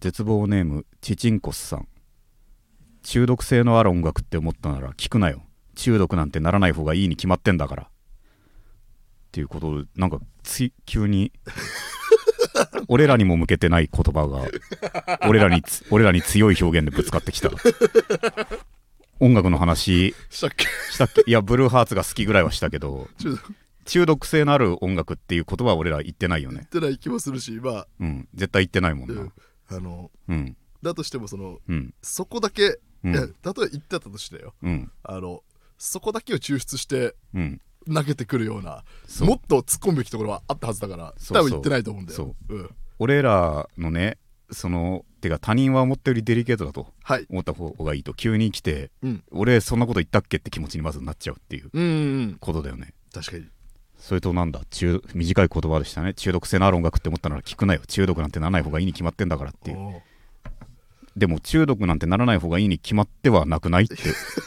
絶望ネームチチンコスさん。中毒性のある音楽って思ったなら聞くなよ。中毒なんてならない方がいいに決まってんだから。っていうことでなんかつい急に 俺らにも向けてない言葉が俺らにつ俺らに強い表現でぶつかってきた。音楽の話したっけ？したっけ？いやブルーハーツが好きぐらいはしたけど中毒。中毒性のある音楽っていう言葉は俺ら言ってないよね。ってない気もするしまあ、うん絶対言ってないもんな。うんあのうん。だとしてもそのうん。そこだけ、うん。いや例えば言ってたとしてよ。うん。あのそこだけを抽出してうん。投げてくるようなもっと突っ込むべきところはあったはずだから多分言ってないと思うんだよ。俺らのねそのてか他人は思ったよりデリケートだとはい。思った方がいいと急に来てうん。俺そんなこと言ったっけって気持ちにまずなっちゃうっていうことだよね。確かにそれとなんだ中短い言葉でしたね。中毒性のある音楽って思ったなら聞くなよ。中毒なんてならない方がいいに決まってんだからっていう。でも中毒なんてならない方がいいに決まってはなくないって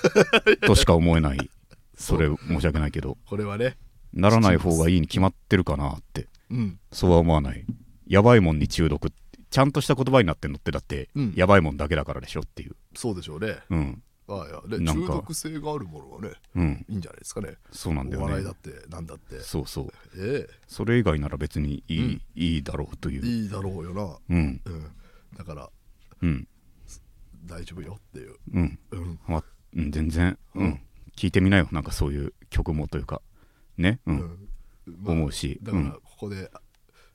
としか思えない。それ申し訳ないけど。これはね。ならない方がいいに決まってるかなって。うん。そうは思わない。やばいもんに中毒ちゃんとした言葉になってんのってだって、うん。やばいもんだけだからでしょっていう。そうでしょうね。うんああい。や中毒性があるものはねうん。いいんじゃないですかね。そうなんだよね。お笑いだってなんだって。そうそう。えそれ以外なら別にいい,、うん。いいだろうという。えいいだろうよな。うん。うん。だからうん。大丈夫よっていう。うん、うん。まうん、全然、うん。うん。聞いてみなよ。なんかそういう曲もというか。ね、うん。うん。まあ思うし。だからここで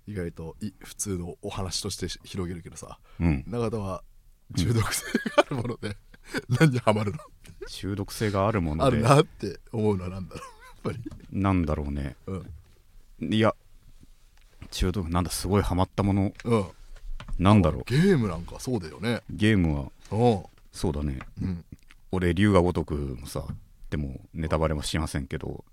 意外とい普通のお話として広げるけどさ。うん、永田は中毒性があるもので 何にハマるの？中毒性があるもあので。るなって思うのは何だろう。やっぱり。なんだろうね。うん。いや中毒なんだすごいハマったもの。うん。なんだろう。ゲームなんかそうだよね。ゲームは。うん。そうだね。うん。俺龍が如くもさでもネタバレもしませんけど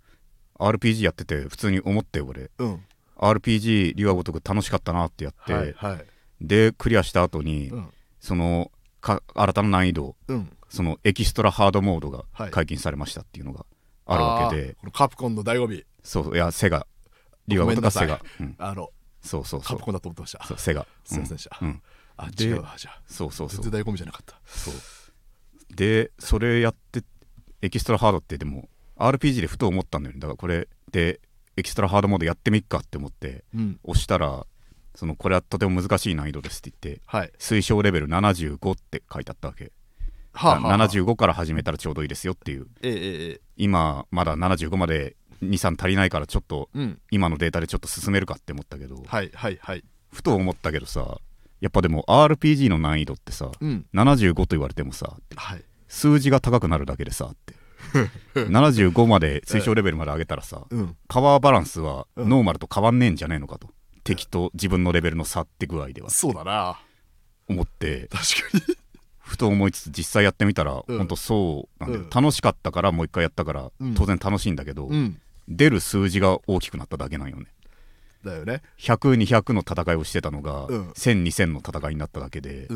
RPG やってて普通に思って俺。うん。RPG 龍が如く楽しかったなってやって、はいはい。でクリアした後に、うん。そのか新たな難易度うん。そのエキストラハードモードがはい。解禁されましたっていうのがあるわけで、カプコンの醍醐味。そういやセガ。龍が如くがセガ、うん、あのそうそうそう。カプコンだと思ってました。そうセガ。すいませんでした。うん。うんあで違うわじゃあ。そうそうそう。全然醍醐味じゃなかった。そう。でそれやってエキストラハードってでも RPG でふと思ったんだよね。だからこれでエキストラハードモードやってみっかって思ってうん。押したらそのこれはとても難しい難易度ですって言ってはい。推奨レベル75って書いてあったわけ、はあはあはあ。75から始めたらちょうどいいですよっていう。ええ今まだ75まで23足りないからちょっとうん。今のデータでちょっと進めるかって思ったけどはいはいはい。ふと思ったけどさやっぱでも RPG の難易度ってさうん。75と言われてもさはい。数字が高くなるだけでさって。75まで推奨レベルまで上げたらさうん。パワーバランスはうん。ノーマルと変わんねえんじゃねえのかと敵と自分のレベルの差って具合では。そうだな。思って。確かに。ふと思いつつ実際やってみたらうん。ほんとそうなんだよ。うん。楽しかったからもう一回やったからうん。当然楽しいんだけどうん。出る数字が大きくなっただけなんよね。だよね。100200の戦いをしてたのがうん。10002000の戦いになっただけで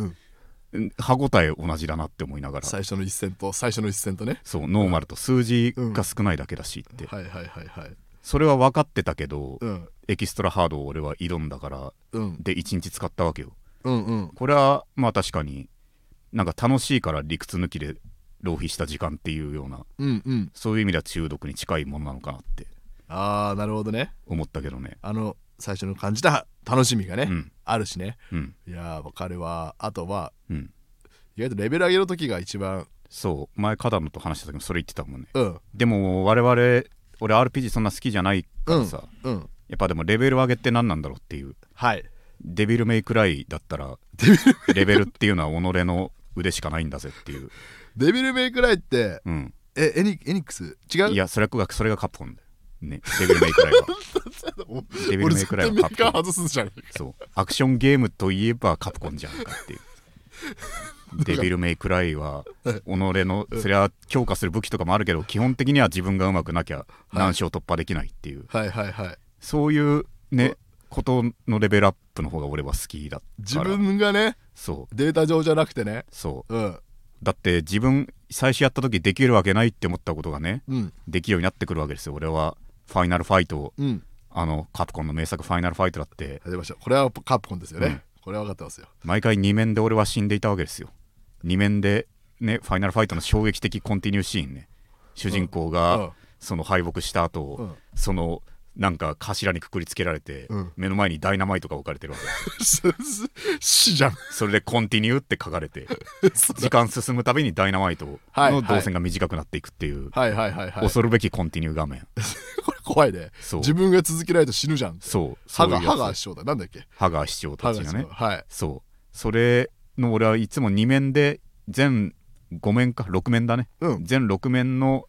歯応え同じだなって思いながら。最初の一戦と最初の一戦とね。そうノーマルと。数字が少ないだけだしって。はいはいはいはいそれは分かってたけどうん。エキストラハードを俺は挑んだからうん。で1日使ったわけよ。うんうん。これはまあ確かになんか楽しいから理屈抜きで浪費した時間っていうようなうんうん。そういう意味では中毒に近いものなのかなってああなるほどね。思ったけどね。あの最初の感じた 楽しみがね、うん。あるしね。うん。いやーわかるわ。あとはうん。意外とレベル上げの時が一番そう。前カダノと話した時もそれ言ってたもんね。うん。でも我々俺 RPG そんな好きじゃないからさ、うんやっぱでもレベル上げって何なんだろうっていう。はい。デビルメイクライだったらデビルレベルっていうのは己の腕しかないんだぜっていう、デビルメイクライってうん、えエニエニックス？違う？いやそれがそれがカプコンだよね。デビルメイクライは。デビルメイクライは俺カプコン。そうアクションゲームといえばカプコンじゃんかっていうデビルメイクライは己のそれは強化する武器とかもあるけど基本的には自分がうまくなきゃ難所を突破できないっていう、はいはいはい。そういうねことのレベルアップの方が俺は好きだ自分がねそう。データ上じゃなくてね。そう。うん。だって自分最初やった時できるわけないって思ったことがねうん。できるようになってくるわけですよ。俺はファイナルファイトを。うん。あのカプコンの名作ファイナルファイトだって、これはカプコンですよね、これは分かってますよ。毎回2面で俺は死んでいたわけですよ2面でねファイナルファイトの衝撃的コンティニューシーンね。主人公うん。がその敗北した後、うん。そのなんか頭にくくりつけられて、うん。目の前にダイナマイトが置かれてるわけ。死じゃん。それで「コンティニュー」って書かれて 時間進むたびにダイナマイトはいの導線が短くなっていくっていう、はい。はいはいはい恐るべきコンティニュー画面。これ怖いね。自分が続けないと死ぬじゃん。そう。歯がそういうやつ。歯が師匠だ。なんだっけ？ハガー市長たちがね。はい。そう。それの俺はいつも2面で全5面か6面だね。うん。全6面の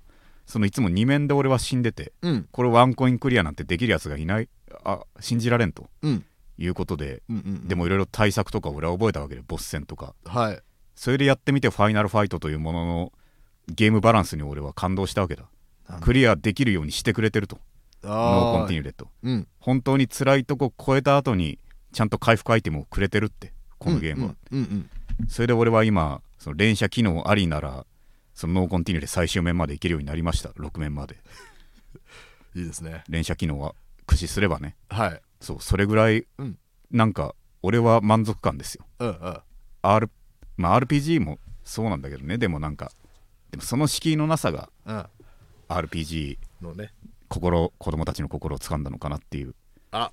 そのいつも2面で俺は死んでてうん。これワンコインクリアなんてできるやつがいない。あ信じられんと。うん。いうことでうんうんでもいろいろ対策とか俺は覚えたわけでボス戦とか。はい。それでやってみてファイナルファイトというもののゲームバランスに俺は感動したわけだ。クリアできるようにしてくれてると。ノーコンティニューでとうん。本当に辛いとこ超えた後にちゃんと回復アイテムをくれてるってこのゲームは、うんうんそれで俺は今その連射機能ありならそのノーコンティニューで最終面までいけるようになりました。6面まで。いいですね。連射機能は駆使すればね。はい。そうそれぐらい、うん。なんか俺は満足感ですよ、うんうん。R まあ、RPG もそうなんだけどね。でもなんかでもその敷居のなさがうん。RPG のね。心子供たちの心を掴んだのかなっていう。あ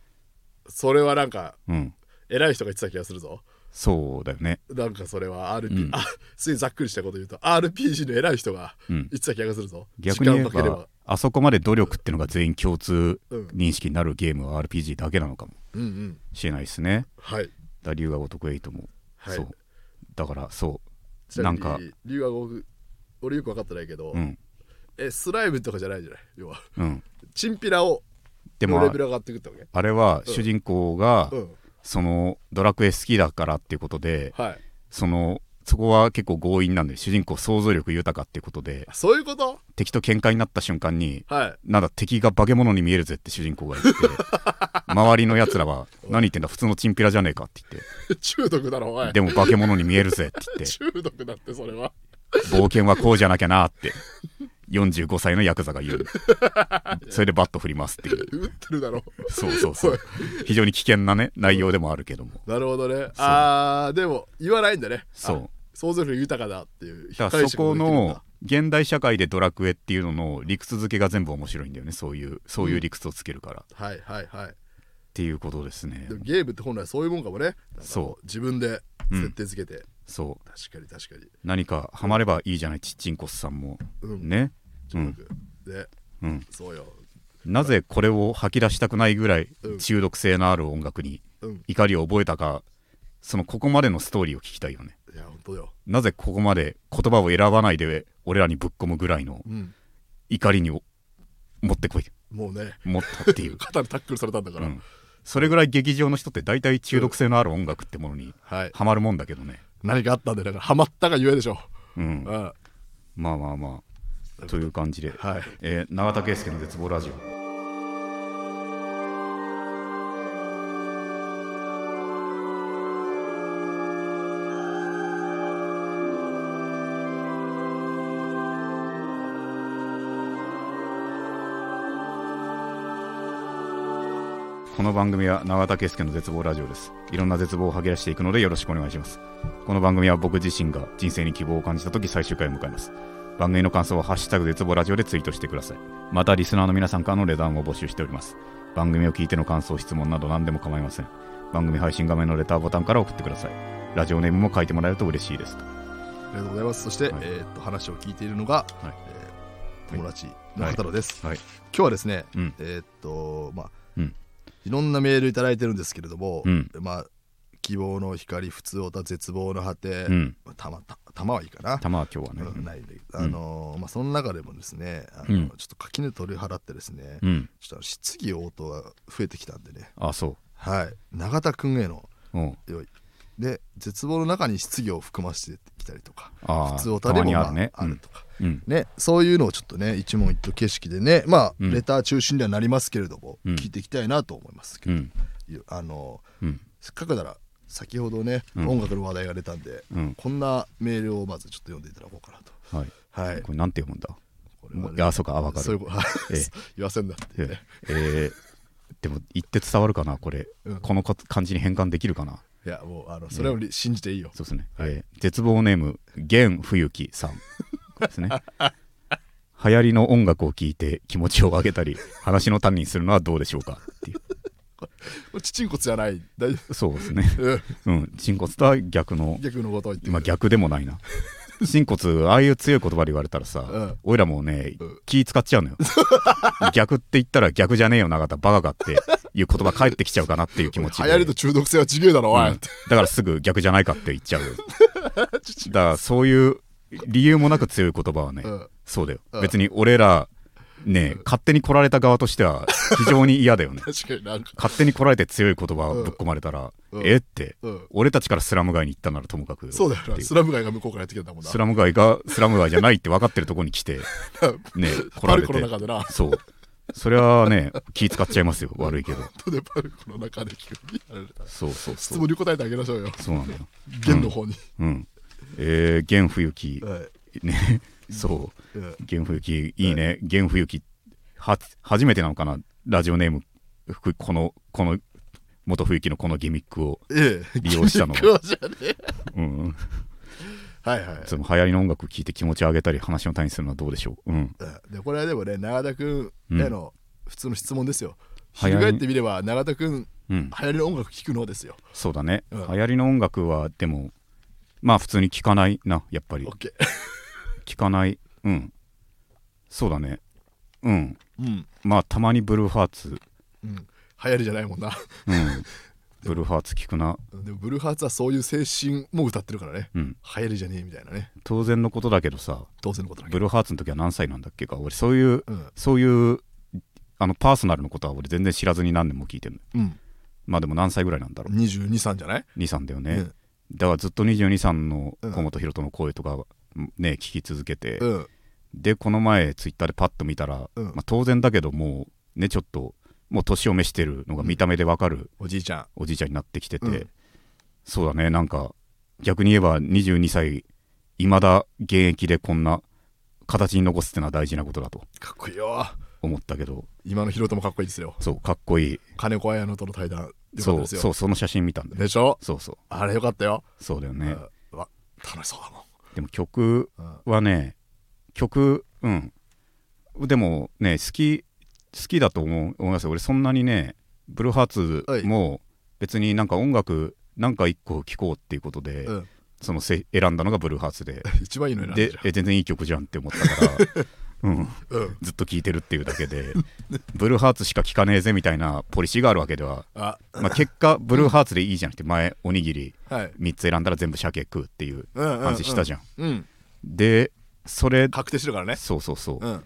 それはなんかうん。偉い人が言ってた気がするぞそうだよね。なんかそれは RP、うん。あすげえざっくりしたこと言うと RPG の偉い人がうん。言ってた気がするぞ。逆に言えばあそこまで努力っていうのが全員共通うん。認識になるゲームは RPG だけなのかもうんうん。しれないですね。はい。だ龍が如く8も、はい。そう。だからそちなんか理由は僕俺よく分かってないけど、ううん。えスライムとかじゃないじゃない？要は。うん。チンピラをでもレベル上がっていくってわけ？あれは主人公がうんそのドラクエ好きだからっていうことではい。そのそこは結構強引なんで主人公想像力豊かっていうことであそういうこと？敵と喧嘩になった瞬間にはい。なんだ敵が化け物に見えるぜって主人公が言って 周りのやつらは何言ってんだ普通のチンピラじゃねえかって 中毒だろお前言ってでも化け物に見えるぜって言って。中毒だってそれは。冒険はこうじゃなきゃなって45歳のヤクザが言う それでバット振りますっていう。打ってるだろ。そうそうそう。非常に危険なね内容でもあるけども。なるほどね。あーでも言わないんだね。そう。あ想像力豊かだっていう。だからそこのだ現代社会でドラクエっていうのの理屈付けが全部面白いんだよね。そういうそういう理屈をつけるから、っはいはいはい。ていうことですね。でもゲームって本来そういうもんかもね。そう。自分で設定付けて、そう。確かに確かに。何かハマればいいじゃないちっちんこすさんも。うん。ね？うん。中毒、でうん。そうよ。なぜこれを吐き出したくないぐらいうん。中毒性のある音楽にうん。怒りを覚えたかそのここまでのストーリーを聞きたいよね。いや本当よ。なぜここまで言葉を選ばないで俺らにぶっ込むぐらいのうん。怒りに持ってこい。もうね。持ったっていう、肩にタックルされたんだから、うん、それぐらい劇場の人って大体中毒性のある音楽ってものにはい。ハマるもんだけどね何かあったんでだからハマったがゆえでしょう。うん、まあまあまあ。という感じで、はい。えー永田圭介の絶望ラジオこの番組は永田圭介の絶望ラジオです。いろんな絶望を吐き出していくのでよろしくお願いします。この番組は僕自身が人生に希望を感じた時最終回を迎えます。番組の感想は「ハッシュタグ絶望ラジオ」でツイートしてください。またリスナーの皆さんからのレターも募集しております。番組を聞いての感想質問など何でも構いません。番組配信画面のレターボタンから送ってください。ラジオネームも書いてもらえると嬉しいです。ありがとうございます。そして、はい。えーっと話を聞いているのが、はい。えー友達の方野です、はい。今日はですね、うん。えーっとまあ、うんいろんなメールいただいてるんですけれども、うん。まあ希望の光普通おた絶望の果て、うん。まあたまたたまはいいかな、玉は今日はね。うんないあのーまあ、その中でもですねあの、うん。ちょっと垣根取り払ってですね、うん。ちょっと質疑応答が増えてきたんでね。あそはい。永田君へのううん。用意で絶望の中に質疑を含ませてきたりとかあ普通おたでもまあにあるね。あるとか、うん。ね、そういうのをちょっとね一問一答形式でねまあ、うん。レター中心にはなりますけれども、うん。聞いていきたいなと思いますけど、うん。あのうん。せっかくなら先ほどね、うん。音楽の話題が出たんで、うん。こんなメールをまずちょっと読んでいただこうかなと。はい。はい。これなんて読むんだ？これはねいやそうかあわかる。そういうことはいええ。言わせんなってね。えーでも言って伝わるかな？これ、うん。このか漢字に変換できるかな？いやもうあのそれを信じていいよ、そうですね、はい。えー絶望ネーム玄冬樹さんですね。流行りの音楽を聴いて気持ちを上げたり話の種にするのはどうでしょうか？っていう。これチチンコツじゃない。大丈そうですね。夫うん。沈骨とは逆の逆のことを言ってまあ逆でもないな。沈骨ああいう強い言葉で言われたらさ、うん俺らもうね、うん気使っちゃうのよ。逆って言ったら逆じゃねえよ永田。バカかっていう言葉返ってきちゃうかなっていう気持ちで。流行りと中毒性は違えだろおい、うん。だからすぐ逆じゃないかって言っちゃう。よだからそういう理由もなく強い言葉はね、うん。そうだよ、うん。別に俺らね勝手に来られた側としては非常に嫌だよね。確かに勝手に来られて強い言葉をぶっ込まれたら、うん。えってうん。俺たちからスラム街に行ったならともかく。そうだよスラム街が向こうからやってきたんだもんな。スラム街がスラム街じゃないって分かってるとこに来て ね来パルコのられて。中でな。そう。それはね気使っちゃいますよ。悪いけど。後でパルコの中で急にそうそう質そう。問に答えてあげましょうよ。そうなんだよ。弦の方に、うんえー、玄冬樹はい。ね。そう。うん玄冬樹いいね。玄冬樹は初めてなのかな？ラジオネームふこのこの元冬樹のこのギミックを、ええ。利用したの君じゃねえ。うん、はいはい。その流行りの音楽を聴いて気持ちを上げたり話の種にするのはどうでしょう？うん。うんでこれはでもね永田君への普通の質問ですよ、流行り翻ってみれば永田君うん。流行りの音楽聴くのですよ。そうだね、うん。流行りの音楽はでもまあ普通に聴かないなやっぱり。オッケ聴かない。うん。そうだね。うん。ーうん。まあたまにブルーハーツ。うん。流行りじゃないもんな。うん。ブルーハーツ聴くな。でもブルーハーツはそういう精神も歌ってるからね。うん。流行りじゃねえみたいなね。当然のことだけどさ当然のことだけブルーハーツの時は何歳なんだっけか俺そういううん。そういうあのパーソナルのことは俺全然知らずに何年も聞いてるのうん。まあでも何歳ぐらいなんだろう。223じゃない？23だよね、うんだからずっと223の河本大翔の声とかね聞き続けて、うん。でこの前ツイッターでパッと見たら、うん。まあ、当然だけどもうねちょっともう年を召してるのが見た目でわかるおじいちゃん。おじいちゃんになってきてて、うん。そうだねなんか逆に言えば22歳いまだ現役でこんな形に残すってのは大事なことだとかっこいいよ。思ったけど。今のヒロトもかっこいいですよ。そうかっこいい。金子綾乃との対談そうそうその写真見たんだよ。でしょ？そうそう。あれよかったよ、そうだよね、うん。わ楽しそうだもん。でも曲うん。はね曲うん。でもね好き好きだと思う思いますよ。俺そんなにねブルーハーツも別になんか音楽なんか一個聴こうっていうことで、うん。そのせ選んだのがブルーハーツで。一番いいの選んで全然いい曲じゃんって思ったから、うん、うん。ずっと聴いてるっていうだけで ブルーハーツしか聴かねえぜみたいなポリシーがあるわけでは、あ。まあ、結果ブルーハーツでいいじゃなくて前おにぎりはい。3つ選んだら全部鮭食うっていううんうんうん話したじゃん、うん。でそれ確定してるからね。そうそうそう、うん。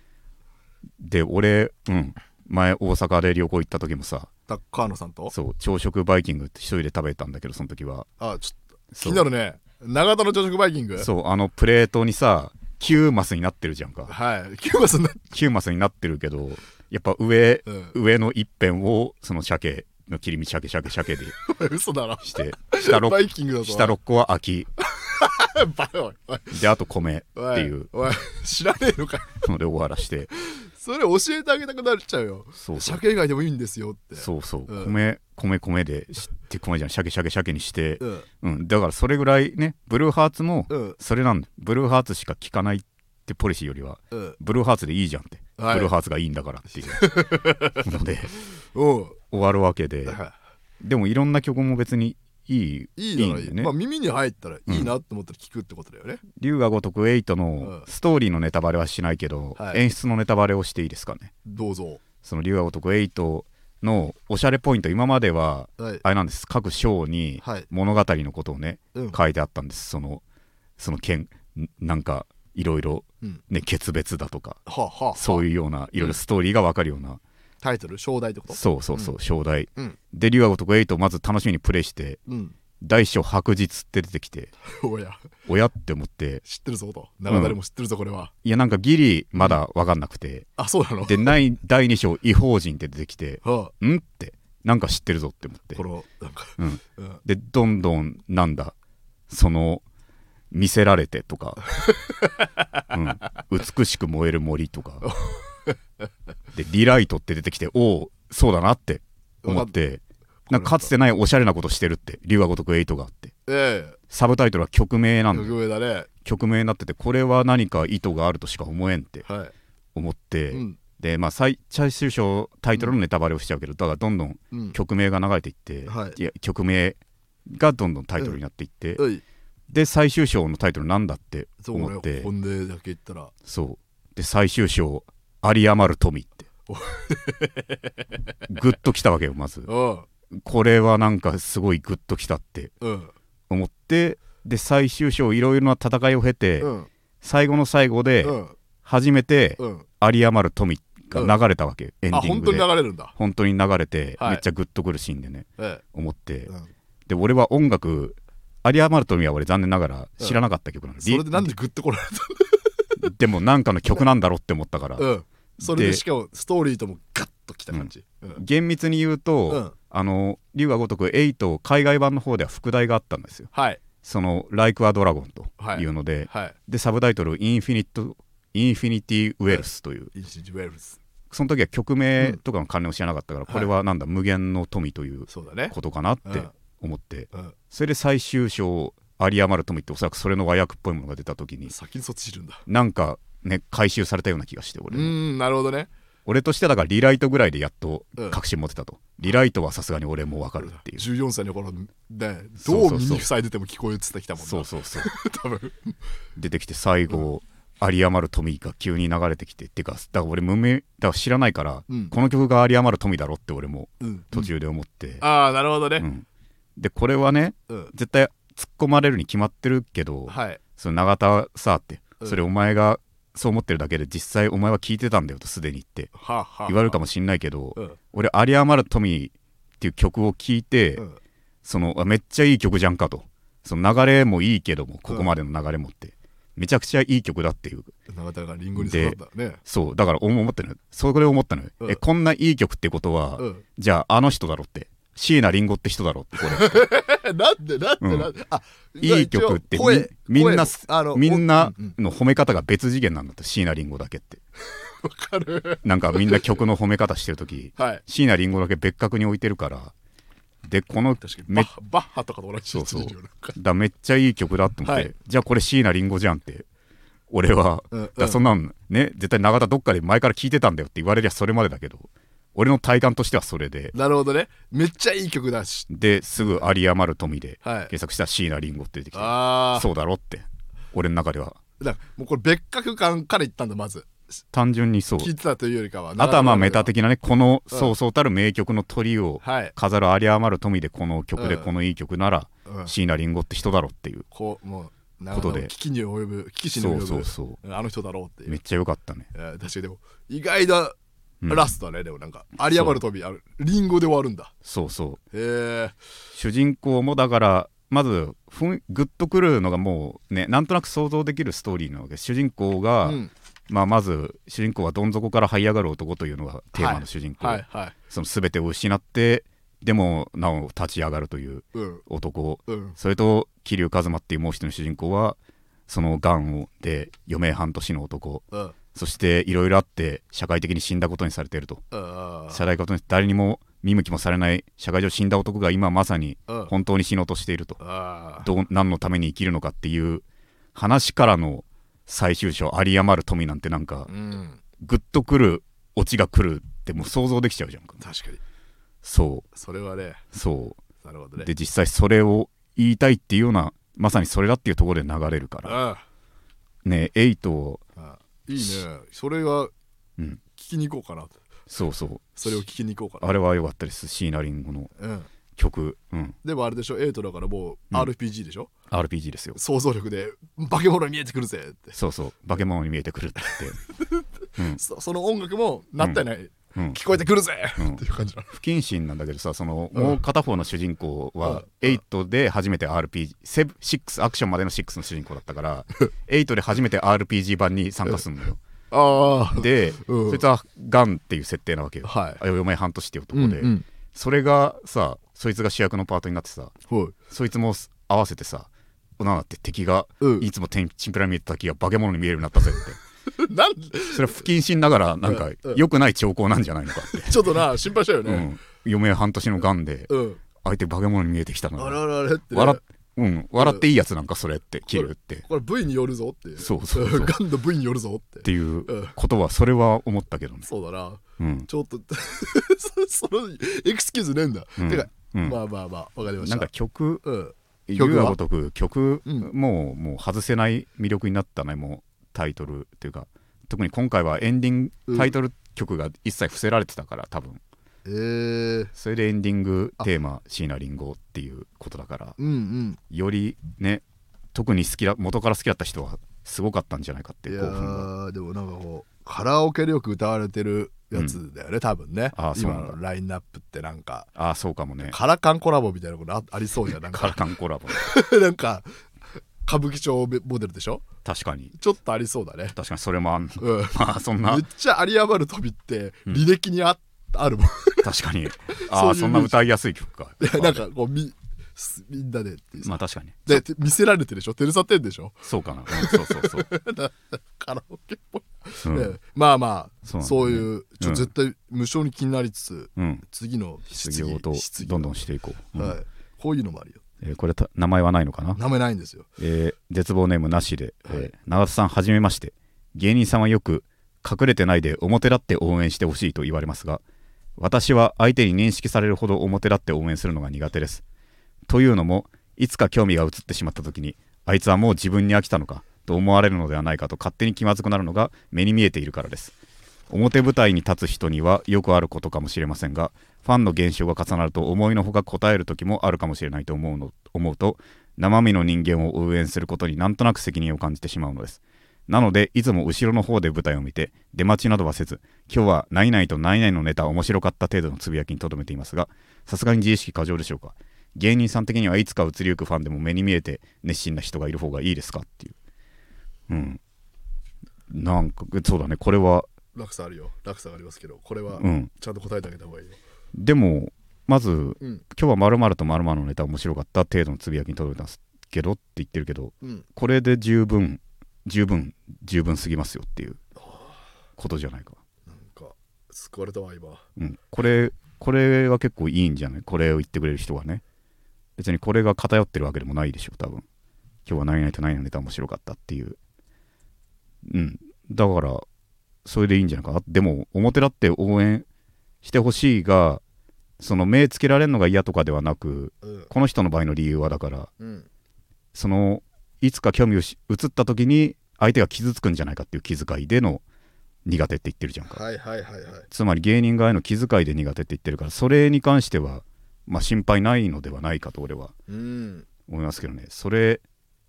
で俺うん。前大阪で旅行行った時もさた川野さんと？そう朝食バイキングって一人で食べたんだけどその時は。あちょっと気になるね。長田の朝食バイキング？そうあのプレートにさ9マスになってるじゃんか。はい。キューバさんな9マスになってるけどやっぱ上、うん。上の一辺をその鮭の切り身鮭鮭鮭で 嘘だろ。して下バ6イキングだぞ。下六個は秋。であと米っておいいうおい知らねえのかよ。ので終わらして。それ教えてあげたくなっちゃうよ。そうそう。鮭以外でもいいんですよって。そうそう、うん。米米米でしって米じゃん。鮭鮭鮭にして、うん。うん、だからそれぐらいねブルーハーツもうん。それなんだ。ブルーハーツしか聞かないってポリシーよりはうん。ブルーハーツでいいじゃんって、はい。ブルーハーツがいいんだからっていう。のでう。ん終わるわけで。はでもいろんな曲も別にいいいいい。なね、まあ耳に入ったらいいなって思ったら聞くってことだよね。龍が如く8のうん。ストーリーのネタバレはしないけど、はい。演出のネタバレをしていいですかね。どうぞ。その龍が如く8のおしゃれポイント今までははい。あれなんです。各章にはい。物語のことをねうん。書いてあったんです。そのその件んなんかいろいろうん。ね決別だとかはあはあそういうようないろいろストーリーが分かるような、タイトル正題ってこと？そうそうそう、正題。うん。で龍が如く8をまず楽しみにプレイしてうん大小白日って出てきて おや。親って思って。知ってるぞと。長田でも知ってるぞこれは。いやなんかギリまだ分かんなくて、あそうなの？でない第2章違法人って出てきて はんってなんか知ってるぞって思って。あこのなんかうん、うん。でどんどんなんだその見せられてとか、うん、美しく燃える森とか。でリライトって出てきておおそうだなって思ってなんかかつてないおしゃれなことしてるって龍が如く8があって。えサブタイトルは曲名なえんだ。よ曲名だね。曲名になっててこれは何か意図があるとしか思えんってはい。思って、うん。でまあ最最終章タイトルのネタバレをしちゃうけどだからどんどんうん。曲名が流れていって、はい。や曲名がどんどんタイトルになっていって、はいで最終章のタイトルなんだって思って。本音だけ言ったら。そう。で最終章有り余る富って。お グッときたわけよまず。うんこれはなんかすごいグッときたってうん。思ってで最終章いろいろな戦いを経て、うん。最後の最後でうん。初めてうん。有り余る富が流れたわけ、エンデあィングで。本当に流れるんだ。本当に流れて、はい。めっちゃグッとくるシーンでねえ思って。え、うん。で俺は音楽有り余る富は俺残念ながら知らなかった曲なの、それでなんでグッとこられリでもなんかの曲なんだろうって思ったから、たうん。それででしかもストーリーともガッときた感じ。うん。厳密に言うと、うんあの龍が如く8海外版の方では副題があったんですよ。はい。その「Like a Dragon」とい。うので、はい。でサブタイトル「インフィニットインフィニティ・ウェルス」という、インシジウェルズその時は曲名とかの関連を知らなかったから、これはなんだ無限の富というそうだね。ことかなってうん。思って、うん。それで最終章有り余る富っておそらくそれの和訳っぽいものが出た時に先にそっち知るんだ。なんかね回収されたような気がしてう俺も。んなるほどね俺としてはだからリライトぐらいでやっとうん。確信持ってたと、リライトはさすがに俺も分かるっていう、14歳の頃ねどそう耳塞いでても聞こえてきたもんな。そうそうそう。多分。出てきて最後、有り余る富が急に流れてきて。っていうかだから俺無名だから知らないから、うん。この曲が有り余る富だろって俺もうん。途中で思って、ああなるほどね。うん。でこれはねうん。絶対突っ込まれるに決まってるけど、はい。その永田さってうん。それお前がそう思ってるだけで実際お前は聞いてたんだよとすでに言って。言われるかもしんないけど、うん。俺「有り余る富」っていう曲を聴いて、うん。そのあめっちゃいい曲じゃんかと。その流れもいいけどもここまでの流れもって、めちゃくちゃいい曲だっていう。永田がリンゴに育ったね。そうだから思ったのよそれを思ったのよ、うん。えこんないい曲ってことは、うん。じゃああの人だろって椎名林檎って人だろってこれ。え なんでなんでうん。なんで。あいい曲ってみんな声あのみんなうんうん。の褒め方が別次元なんだって椎名林檎だけって。わかる。なんかみんな曲の褒め方してる時はい。椎名林檎だけ別格に置いてるからでこのめバッハとかと同じそうそう。だめっちゃいい曲だと思って、はい。じゃあこれ椎名林檎じゃんって俺は、うんうんだそんなんね絶対永田どっかで前から聞いてたんだよって言われりゃそれまでだけど俺の体感としてはそれで。なるほどね。めっちゃいい曲だし。ですぐ有り余る富ではい。検索したら椎名林檎って出てきて、ああそうだろって俺の中では。だからもうこれ別格感から言ったんだまず。単純にそう。聞いてたというよりかは。あとはまあメタ的的なねこのうん。そうそうたる名曲の鳥をはい。飾る有り余る富でこの曲でうん。このいい曲ならうん。椎名林檎って人だろっていう。こうもうことで。危機に及ぶ危機死に及ぶそうそうそあの人だろうっていう。うめっちゃ良かったね。えー確かにでも意外なうんラストだね、でもなんか有り余る飛びあるリンゴで終わるんだ。そうそう。へえ。主人公もだからまずふんグッとくるのがもうねなんとなく想像できるストーリーなわけ。主人公が、うん。まあ、まず主人公はどん底から這い上がる男というのがテーマの主人公、はいはい。その全てを失ってでもなお立ち上がるといううん。男。うん。それと桐生一馬っていうもう一人の主人公はそのがんをで余命半年の男。うんそしていろいろあって社会的に死んだことにされていると。うん。社会ことに誰にも見向きもされない社会上死んだ男が今まさにうん。本当に死のうとしていると。あどう何のために生きるのかっていう話からの最終章有り余る富なんてなんかうん。グッとくるオチが来るってもう想像できちゃうじゃんか。確かに。そそれはね。う。そなるほどね。うで実際それを言いたいっていうようなまさにそれだっていうところで流れるから。あねエイトをあいいね。それはうん。聞きに行こうかな。そうそう。それを聞きに行こうかな。あれは良かったです椎名林檎のうん。曲。うん。でもあれでしょ？エイトだからもううん。RPG でしょ、RPG ですよ。想像力で化け物に見えてくるぜって。そうそう。化け物に見えてくるって言って。そその音楽もなったよね、うん聞こえてくるぜ、うん。っていう感じなの。不謹慎なんだけどさその、うん。もう片方の主人公はうん。8で初めて RPG6 アクションまでの6の主人公だったから8で初めて RPG 版に参加するのよ。ああで、うん。そいつはガンっていう設定なわけよ、はい。あ余命半年っていう男で、それがさそいつが主役のパートになってさそいつも合わせてさなんだって敵が、うん。いつも天チンピラに見えた敵が化け物に見えるようになったぜって なんそれは不謹慎ながらなんか良くない兆候なんじゃないのかって、ちょっとな心配したよね。うん、余命半年のガンでうん、相手化け物に見えてきたのあってね、笑っうん、笑っていいやつなんかそれって切るって。っこれ部位によるぞってそうそうそう。ガンの部位によるぞって。ていううん。ことはそれは思ったけどね。そうだな。うん。ちょっとそそのエクスキューズねえんだ、うん。てか、うん。まあまあまあわかりました。なんか曲うん。言曲はごとく曲うん。もうもう外せない魅力になったねもうタイトルっていうか特に今回はエンディンうんグタイトル曲が一切伏せられてたから多分。えー、それでエンディングテーマ椎名林檎っていうことだからうんうん。よりね特に好きだ元から好きだった人はすごかったんじゃないかっていや興奮が。ーでもなんかこうカラオケでよく歌われてるやつだよね、多分ね。あーそうなんだ。今のラインナップってなんか。ああそうかもね。カラカンコラボみたいなことあありそうじゃんなんカラかカンコラボ。なんか歌舞伎町モデルでしょ？確かに。ちょっとありそうだね。確かにそれもあんうん。まあそんめなっちゃ有り余る飛びってうん。履歴にあ,、あるもん。確かに。ああそんな歌いやすい曲か。なんかこうみすみんなでってまあ確かに。でて見せられてるでしょ？テレサテンでしょ？そうかな、うんそうそうそう、カラオケっぽい、うん。ええまあまあそそうう,、なんだね。いうちょうん。絶対無償に気になりつつうん、次の質疑どんどんしていこう、うん。はい、こういうのもあるよえーこれた名前はないのかな、名前ないんですよ。えー絶望ネームなしで、えーはい。長田さんはじめまして芸人さんはよく隠れてないで表立って応援してほしいと言われますが私は相手に認識されるほど表立って応援するのが苦手です。というのもいつか興味が移ってしまった時にあいつはもう自分に飽きたのかと思われるのではないかと勝手に気まずくなるのが目に見えているからです表舞台に立つ人にはよくあることかもしれませんがファンの減少が重なると思いのほか答える時もあるかもしれないと思うの思うと生身の人間を応援することになんとなく責任を感じてしまうのですなのでいつも後ろの方で舞台を見て出待ちなどはせず今日は何々と何々のネタ面白かった程度のつぶやきにとどめていますがさすがに自意識過剰でしょうか？芸人さん的にはいつか移りゆくファンでも目に見えて熱心な人がいる方がいいですかっていううん。なんかそうだね。これは落差あるよ。落差がありますけどこれはうん。ちゃんと答えてあげた方がいいよ、でもまずうん。今日は〇〇と〇〇のネタ面白かった程度のつぶやきにとどめたんですけどって言ってるけどうん、これで十分十分十分すぎますよっていうことじゃないか、なんか救われたわ今。うん、これこれは結構いいんじゃない？これを言ってくれる人はね。別にこれが偏ってるわけでもないでしょ多分。今日は何々と何々のネタ面白かったっていう。うん。だからそれでいいんじゃないか。なでも表立って応援してほしいがその目つけられるのが嫌とかではなくうん。この人の場合の理由はだからうん。そのいつか興味をし移った時に相手が傷つくんじゃないかっていう気遣いでの苦手って言ってるじゃんか、はいはいはいはい。つまり芸人側への気遣いで苦手って言ってるからそれに関してはまあ心配ないのではないかと俺はうん。思いますけどね。それ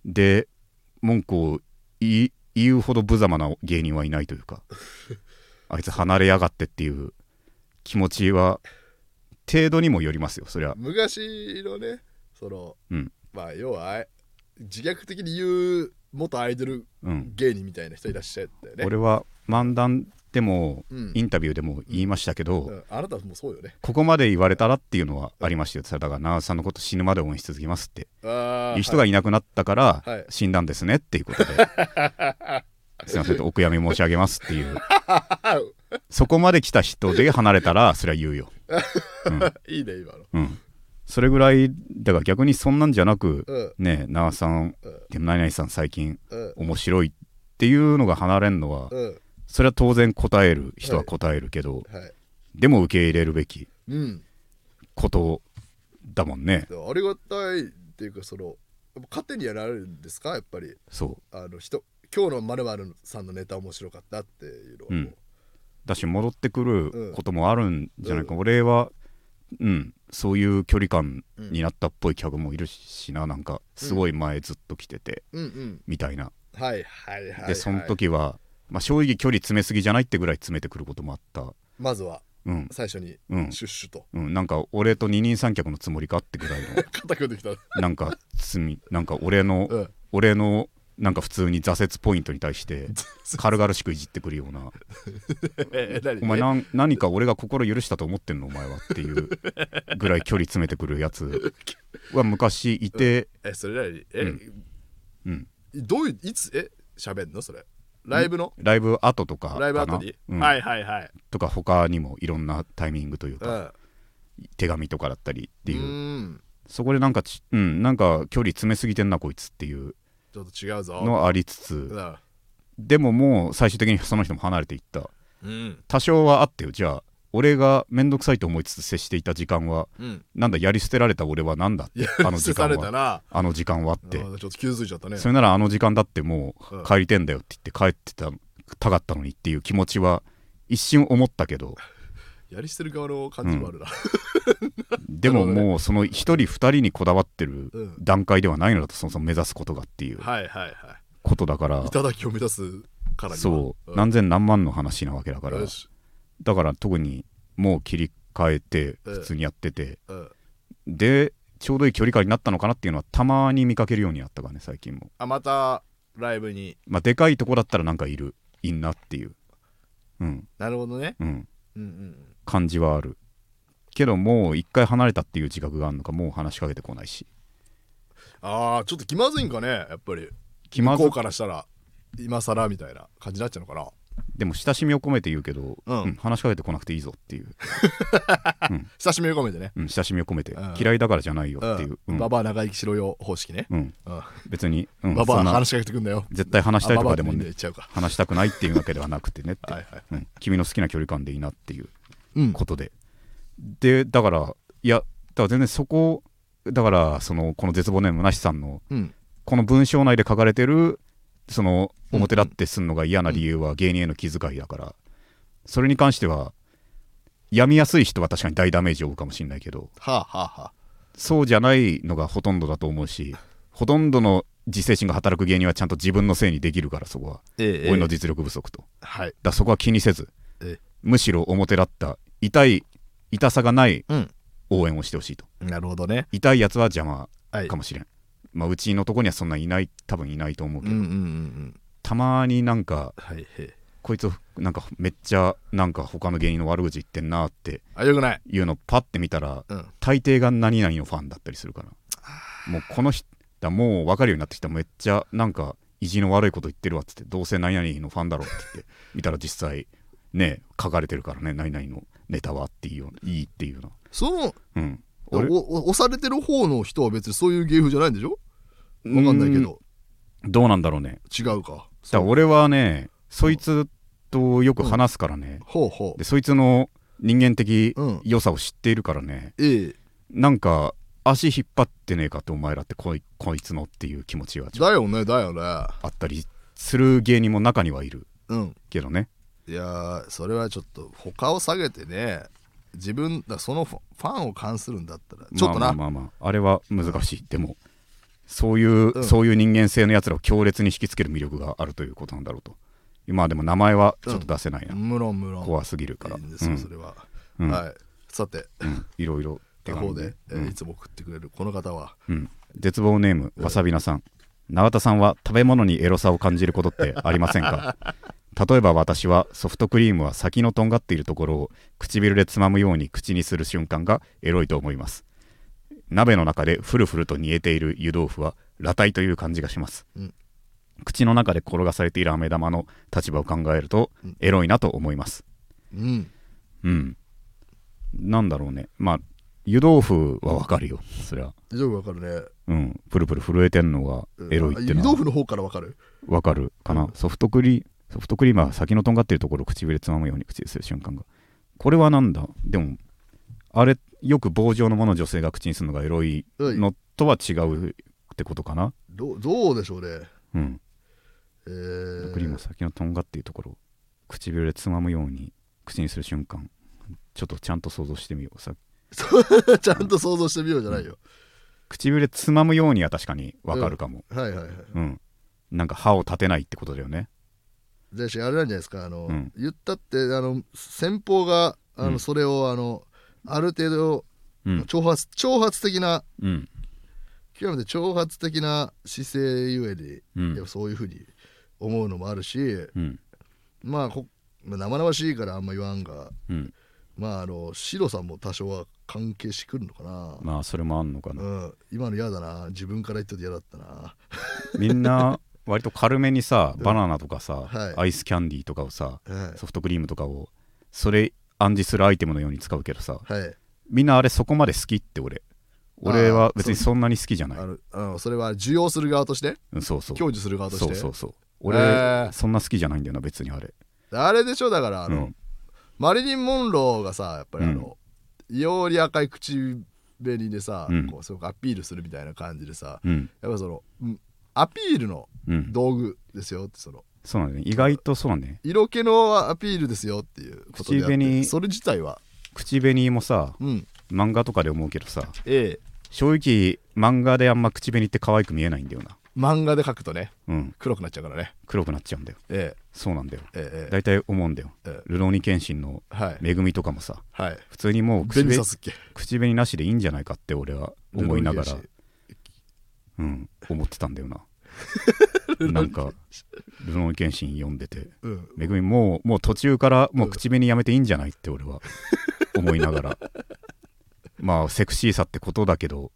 で文句を言い言うほど無様な芸人はいないというか あいつ離れやがってっていう気持ちは程度にもよりますよそりゃ。昔のねその、うん。まあ要は自虐的に言う元アイドルうん。芸人みたいな人いらっしゃったよね。俺は漫談でもうん。インタビューでも言いましたけど、うん。あなたもそうよね。ここまで言われたらっていうのはありましたよ。だから、長瀬さんのこと死ぬまで応援し続けますって。あいう人がいなくなったからはい。死んだんですねっていうことで、すいませんとお悔やみ申し上げますっていう、そこまで来た人で離れたらそれは言うよ。いいね今の。うん。それぐらい、だから逆にそんなんじゃなく、うん。ねえ、長瀬さん、うん。でも何々さん最近うん。面白いっていうのが離れんのは、うんそれは当然答える人は答えるけど、はい。でも受け入れるべきうん。ことだもんね。ありがたいっていうかそのやっぱ糧にやられるんですか？やっぱり。そう。あの人今日のまるさんのネタ面白かったっていうのは、う。ん。だし戻ってくることもあるんじゃないか、俺はうん。そういう距離感になったっぽい客もいるしな。なんかすごい前ずっと来てて、うんうん。みたいな。はいはいはい、はい、でその時は、まあ、正直距離詰めすぎじゃないってぐらい詰めてくることもあった。まずはうん。最初にうん。シュッシュと。うん、なんか俺と二人三脚のつもりかってぐらいの。肩組んできた。なんか罪なんか俺の、うん。俺のなんか普通に挫折ポイントに対して 軽々しくいじってくるような。お前なん何か俺が心許したと思ってんのお前はっていうぐらい距離詰めてくるやつ。は昔いて、えそれ何？え、うん、どういういつえ喋んのそれ？ライブの？ライブ後とかライブ後に、うん。はいはいはい。とか他にもいろんなタイミングというか、うん。手紙とかだったりっていう、ん。そこでなんかちうんなんか距離詰めすぎてんなこいつっていうちょっと違うぞ。のはありつつ。だからでももう最終的にその人も離れていった。うん。多少はあってよじゃあ俺が面倒くさいと思いつつ接していた時間はうん。なんだやり捨てられた俺はなんだあの時間はあの時間はって。ちょっと傷ついちゃったね。それならあの時間だってもうん。う帰りてんだよって言って帰ってたたかったのにっていう気持ちは一瞬思ったけど。やり捨てる側の感じもあるな、でも なるほどもうその一人二人にこだわってるうん。段階ではないのだとそもそも目指すことがっていうことだから。い頂きを目指すからには。そう、ん。何千何万の話なわけだからだから特にもう切り替えてうん普通にやってて。うんでちょうどいい距離感になったのかなっていうのはたまに見かけるようになったからね最近も。あまたライブに。まあでかいとこだったらなんかいる。いんなっていう。うん。なるほどね。うん。うんうん感じはある。けどもう一回離れたっていう自覚があるのかもう話しかけてこないし。ああちょっと気まずいんかねやっぱり。気まず向こうからしたら今更みたいな感じになっちゃうのかなでも親しみを込めて言うけど、うん。うん話しかけてこなくていいぞっていう、親しみを込めてね。うん、親しみを込めて、うん。嫌いだからじゃないよっていう、うん。ババア長生きしろよ方式ね。うん。うん。別に、うん、ババそんなア話しかけてくんだよ。絶対話したいとかでもあババアってね言っちゃうか。話したくないっていうわけではなくてねって、はいはいうん、君の好きな距離感でいいなっていう。うん。ことで。でだからいやだから全然そこだからそのこの絶望ネームなしさんのうん。この文章内で書かれてるその表立ってすんのが嫌な理由は芸人への気遣いだから。それに関しては病みやすい人は確かに大ダメージを負うかもしれないけど。はあはあはあ。そうじゃないのがほとんどだと思うしほとんどの自制心が働く芸人はちゃんと自分のせいにできるからそこは。え俺の実力不足と。はい。らそこは気にせずえ。むしろ表立った痛い痛さがないうん。応援をしてほしいと。なるほどね。痛いやつは邪魔はい。かもしれん、まあうちのとこにはそんないない多分いないと思うけど、うんうんうんうん。たまになんかはいへこいつなんかめっちゃなんか他の芸人の悪口言ってんなってあよくない。いうのパッて見たらうん。大抵が何々のファンだったりするから。もうこの人だもう分かるようになってきためっちゃなんか意地の悪いこと言ってるわっつってどうせ何々のファンだろうって言って見たら実際ね書かれてるからね何々のネタはっていうようないいっていうの。そのうん。お俺お押されてる方の人は別にそういう芸風じゃないんでしょ？わかんないけど。どうなんだろうね。違うか。だ俺はねそいつとよく話すからね、ほうほう。でそいつの人間的うん。良さを知っているからね、ええ。なんか足引っ張ってねえかってお前らってこいこいつのっていう気持ちはだよねだよね。とあったりする芸人も中にはいるうん。けどね。いやーそれはちょっと他を下げてね自分だそのファンを関するんだったらちょっとな、まあまあまあ、まあ、あれは難しい、でもそういう、うん。そういう人間性のやつらを強烈に引きつける魅力があるということなんだろうと。今でも名前はちょっと出せないな、無論無論。怖すぎるから。いいんですよ、うん。それは、うん。はい。さて。うん。いろいろ手他方で、えーいつも送ってくれるこの方は。うん、絶望ネームわさびなさん。永田さんは食べ物にエロさを感じることってありませんか？例えば私はソフトクリームは先のとんがっているところを唇でつまむように口にする瞬間がエロいと思います鍋の中でフルフルと煮えている湯豆腐は裸体という感じがします、うん。口の中で転がされている飴玉の立場を考えるとうん。エロいなと思います。うん。うん。なんだろうね。まあ湯豆腐はわかるよ。それはよくわかるね。うん。プルプル震えてんのがエロいって湯のは豆腐の方からわかる？わかるかな、うん。ソフトクリソフトクリームは先のとんがってるところを唇でつまむように口にする瞬間が。これはなんだ？でもあれよく棒状のものを女性が口にするのがエロいのとは違うってことかな？どうどうでしょうね。うん。えー。クリームは先のとんがっているところを唇でつまむように口にする瞬間。ちょっとちゃんと想像してみようさ。ちゃんと想像してみようじゃないよ、唇でつまむようには確かにわかるかも。はいはいはい。うん、なんか歯を立てないってことだよね。じゃあれなんじゃないですか。あの、うん。言ったってあの先方があの、うん。それをあのある程度うん。挑発挑発的なうん。極めて挑発的な姿勢ゆえに、うん。そういうふうに思うのもあるしうん。まあこまあ生々しいからあんま言わんがうん。まああの白さんも多少は関係してくるのかな、まあそれもあんのかな。うん、今の嫌だな。自分から言ってて嫌だったな。みんな割と軽めにさバナナとかさ、はい。アイスキャンディーとかをさはい。ソフトクリームとかをそれ暗示するアイテムのように使うけどさ。はい。みんなあれそこまで好きって俺。俺は別にそんなに好きじゃない。あそれは受容する側として？うんそうそう。享受する側として？そうそうそう。俺、そんな好きじゃないんだよな別にあれ。あれでしょだからあの、うん。マリリン・モンローがさやっぱりあの、異様に赤い口紅でさ、うん。こうすごくアピールするみたいな感じでさうん。やっぱその、うんアピールのうん。道具ですよってそのそうなんだね。意外とそうなんだね。色気のアピールですよっていうことであって口紅それ自体は。口紅もさうん。漫画とかで思うけどさええ。正直漫画であんま口紅って可愛く見えないんだよな。漫画で描くとねうん。黒くなっちゃうからね。黒くなっちゃうんだよ。えそうなんだよ。ええええ。大体思うんだよ。ええ。ルローニケンシンのはい。恵みとかもさ。はい。普通にもう口紅口紅なしでいいんじゃないかって俺は思いながらうん思ってたんだよな なんかルローニケンシン読んでて。うん。めぐみもうもう途中からもう口紅やめていいんじゃないって俺は。思いながら。まあセクシーさってことだけど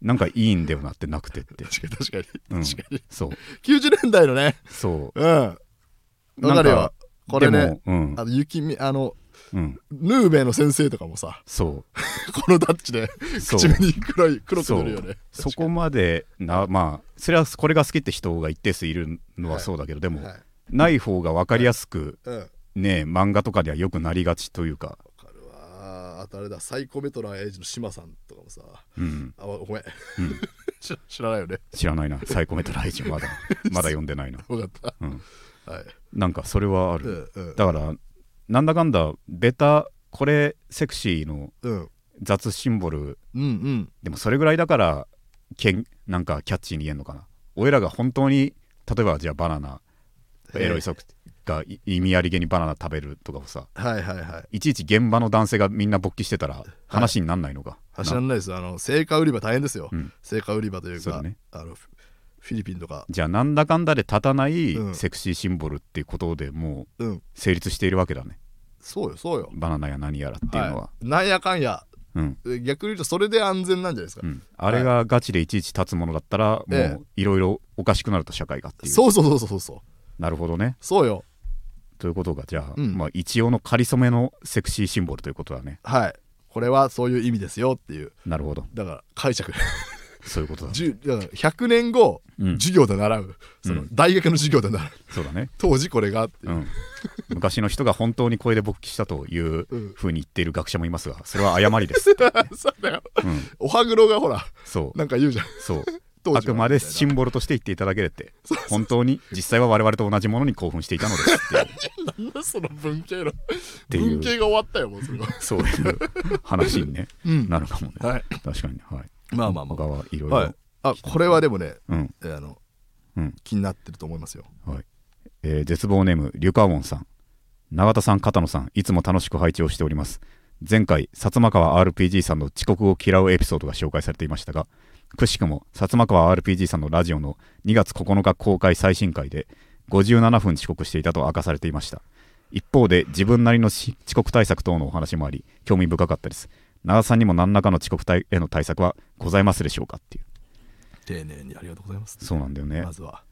なんかいいんだよなってなくてって。確かに確かに、うん。確かに。そう。90年代のね。そう。うかるよ。なんこれね。うん。あの雪見あのうん。ヌーベの先生とかもさそ このタッチでうそう。口紅黒い黒くそうなるよね。そこまでなまあそれはこれが好きって人が一定数いるのはそうだけど、でも、はい。ない方が分かりやすく、うん。わね漫画とかではよくなりがちというか、かるわ。あとあれだサイコメトラーエイジの島さんとかもさ。うん。あごめん。うん、知知らないよね。知らないな。サイコメトライジまだ まだ読んでないな、よかった。うん、はい。なんかそれはあうる、んうん。だからなんだかんだベタこれセクシーのうん。雑シンボル。うんうん。でもそれぐらいだからけんなんかキャッチーに言えんのかな。俺らが本当に例えばじゃあバナナエロいソクがい意味ありげにバナナ食べるとかをさはいはいはい。いちいち現場の男性がみんな勃起してたら話になんないのか、知らないです。あの青果売り場大変ですよ、うん。青果売り場というかそうだね。あのフフィリピンとか。じゃあなんだかんだで立たないうん。セクシーシンボルっていうことでもううん。成立しているわけだね。そうよそうよ。バナナや何やらっていうのは、い、なんやかんや。うん。逆に言うとそれで安全なんじゃないですか、うん、あれがガチでいちいち立つものだったら、ええ。もういろいろおかしくなると社会がっていうそうそうそうそうそう。なるほどね。そうよ。ということがじゃあ、うん。まあ、一応の仮初めのセクシーシンボルということだね。はい。これはそういう意味ですよっていう。なるほど。だから解釈そういうことだ、ね、じゅだから100年後、うん。授業で習う。その、うん。大学の授業で習う。そうだね、当時これがっていう。う、ん、昔の人が本当に声で勃起したといううん。ふうに言っている学者もいますがそれは誤りです、そうだよ。うん、おはぐろがほらそう。なんか言うじゃん。そう。あくまでシンボルとして言っていただけれって。本当に実際は我々と同じものに興奮していたのですっていう。なんだその文系の。文系が終わったよもうそれはそういう話に、ね。うん。なるかもね、はい。確かにね。はいまあまあまあ。他はいろいろ、はい。あこれはでもね、うん。えーあの、うん。気になってると思いますよ。はい。えー絶望ネームリュカウォンさん。永田さん片野さんいつも楽しく配置をしております。前回薩摩川 RPG さんの遅刻を嫌うエピソードが紹介されていましたがくしくも薩摩川 RPG さんのラジオの2月9日公開最新回で57分遅刻していたと明かされていました。一方で自分なりのし遅刻対策等のお話もあり興味深かったです長田さんにも何らかの遅刻対への対策はございますでしょうかっていう。丁寧にありがとうございますそうなんだよね。まずは、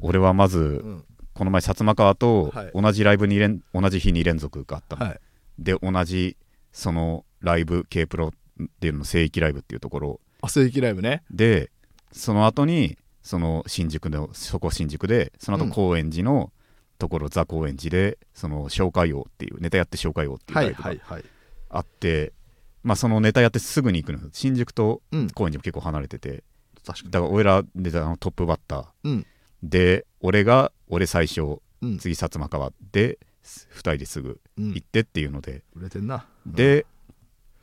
俺はまずうん。この前薩摩川とはい。同じライブに連同じ日に連続があったの、はい。で同じそのライブ K プロっていうのの聖域ライブっていうところ。あ正規ライブね。でその後にその新宿のそこ新宿でその後うん。高円寺のところ、ザ高円寺でその紹介王っていうネタやって紹介王っていうはいライブがはいはい。あって、まあそのネタやってすぐに行くの。よ新宿とうん。高円寺も結構離れてて。確かに。だから俺らネタのトップバッター。うん。で俺が俺最初うん。次薩摩川で2人ですぐうん。行ってっていうので、売れてんな。で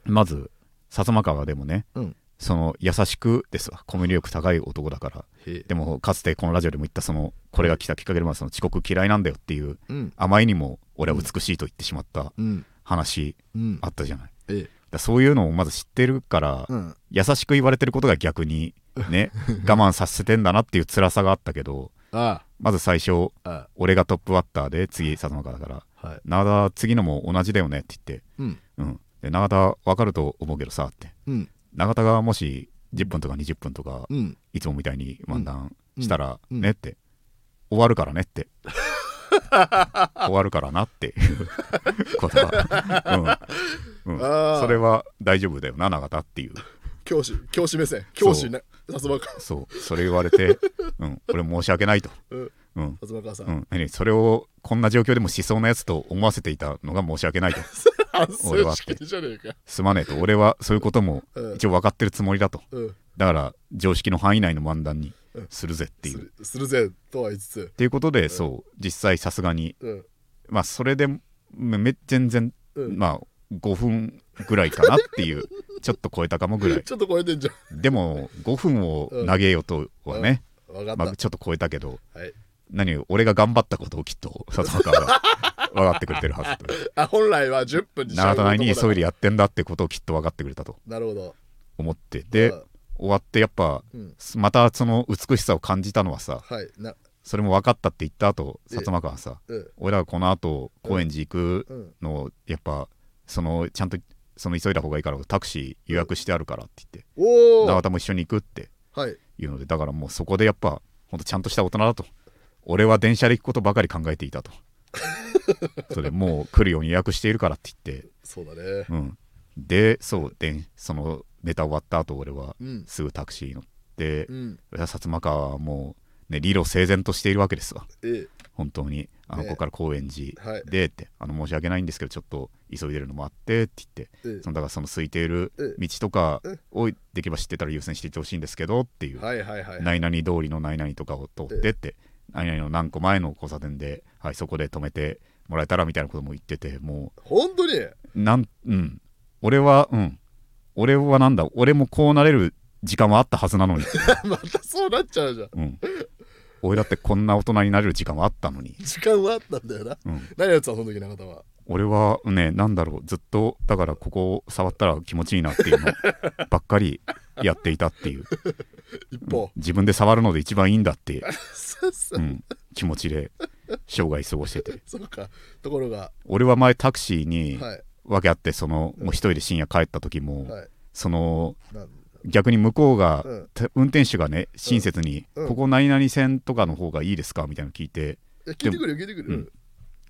まず薩摩川でもねうん。その優しくですわ。コミュ力高い男だから。でもかつてこのラジオでも言ったそのこれが来たきっかけでもその遅刻嫌いなんだよっていううん。あまりにも俺は美しいと言ってしまったうん。話うん。あったじゃない、ええだそういうのをまず知ってるから、うん。優しく言われてることが逆にね 我慢させてんだなっていう辛さがあったけどあまず最初俺がトップバッターで次薩摩川だからあはい永田次のも同じだよねって言ってうん。うん、で永田分かると思うけどさって。うん永田がもし10分とか20分とかうん。いつもみたいに漫談したらうん。ねって、終わるからねって 終わるからなっていうことは、うん、あー。それは大丈夫だよな永田っていう。教師教師目線。教師ね。薩摩川。そう。それ言われて、うん、俺申し訳ないと、うん。うん。薩摩川さん、うん、何？それをこんな状況でもしそうなやつと思わせていたのが申し訳ないと。反俺は省しきりじゃねえか。すまねえと。俺はそういうこともうん。一応分かってるつもりだと。うん。だから常識の範囲内の漫談にするぜっていう、っするするぜとは言いつつ。ていうことで、そう。実際さすがに。うん。まあそれでめめ全然、うん。まあ5分ぐらいかなっていう ちょっと超えたかもぐらい。ちょっと超えてんじゃでも5分を投げようとはね、ん。分かった、まあ、ちょっと超えたけどはい。何俺が頑張ったことをきっと薩摩川が分かってくれてるはずと。あ本来は10分に長田内に急いでややってんだってことをきっと分かってくれたとなるほど。思って。でうん。終わってやっぱうん。またその美しさを感じたのはさはいな。それも分かったって言った後ええ薩摩川さうん。俺らがこの後高円寺行くうんのやっぱそのちゃんとその急いだ方がいいからタクシー予約してあるからって言っておお永田も一緒に行くってはい。いうのでだからもうそこでやっぱほんとちゃんとした大人だと俺は電車で行くことばかり考えていたと。それもう来るように予約しているからって言って。そうだね。うん。でそうでそのネタ終わった後俺はうん。すぐタクシー乗ってうん。薩摩川はもうね理路整然としているわけですわ。え本当に。あのねここから高円寺はい。でって、あの申し訳ないんですけどちょっと急いでるのもあってって言ってええ。そのだからその空いているえ道とかえをできれば知ってたら優先していってほしいんですけどっていう、はいはいはい何々通りの何々とかを通ってって。何々の何個前の交差点で、はい、そこで止めてもらえたらみたいなことも言ってても本当に？うなんうん。俺はうん。俺はなんだ俺もこうなれる時間はあったはずなのに、またそうなっちゃうじゃん。うん、俺だってこんな大人になれる時間はあったのに、時間はあったんだよな。うん、何やってたのその時中田は。俺はねなんだろうずっとだからここを触ったら気持ちいいなっていうのばっかりやっていたっていう。一方。自分で触るので一番いいんだって、うん、気持ちで生涯過ごしてて。そうか。ところが。俺は前タクシーにはい。訳あってそのもう一人で深夜帰った時も、はい。その逆に向こうが、うん。た運転手がね親切に、うん。ここ何々線とかの方がいいですかみたいなの聞いて聞いてくるよ聞いてくる。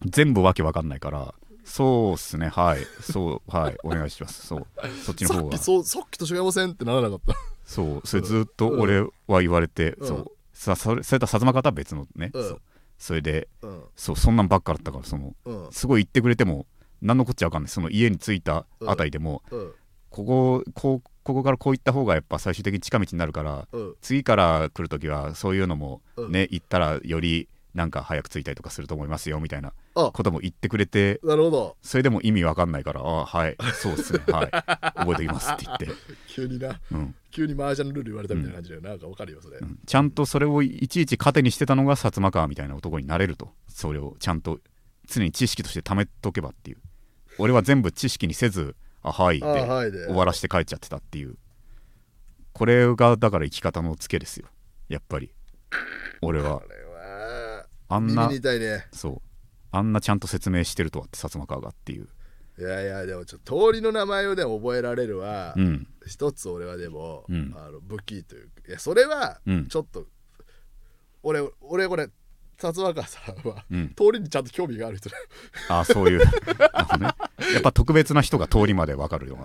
全部わけわかんないからそうっすね。はい。そうはい。お願いします。そう。そっちのさ方が。っきそうさっきと違いませんってならなかった。そう。それずっと俺は言われて、うん。そう。さそれそれと薩摩方は別のね、うん。そう。それでうん。そうそんなんばっかだったからそのうん。すごい言ってくれても何のこっちゃわかんない。その家に着いたあたりでも、うん。こここうここからこう行った方がやっぱ最終的に近道になるからうん。次から来る時はそういうのもうん。ね、行ったらよりなんか早く着いたりとかすると思いますよみたいなあ。ことも言ってくれてなるほど。それでも意味わかんないからあはいそうっすねはい。覚えておきますって言って、急にな。うん。急に麻雀のルール言われたみたいな感じだよ、なんかわかるよそれ、うん。ちゃんとそれをいちいち糧にしてたのが薩摩川みたいな男になれるとそれをちゃんと常に知識として貯めとけばっていう。俺は全部知識にせずあはい終わらして帰っちゃってたっていう。これがだから生き方のツケですよ。やっぱり。俺は。あんなそう。あんなちゃんと説明してるとはって薩摩川がっていう。いやいやでもちょっと通りの名前をでも覚えられるは、うん。一つ俺はでも、うん。あの武器というか。いやそれはうん。ちょっと、俺俺これ薩摩川さんは、うん。通りにちゃんと興味がある人だあそういう。ね。やっぱ特別な人が通りまで分かるよ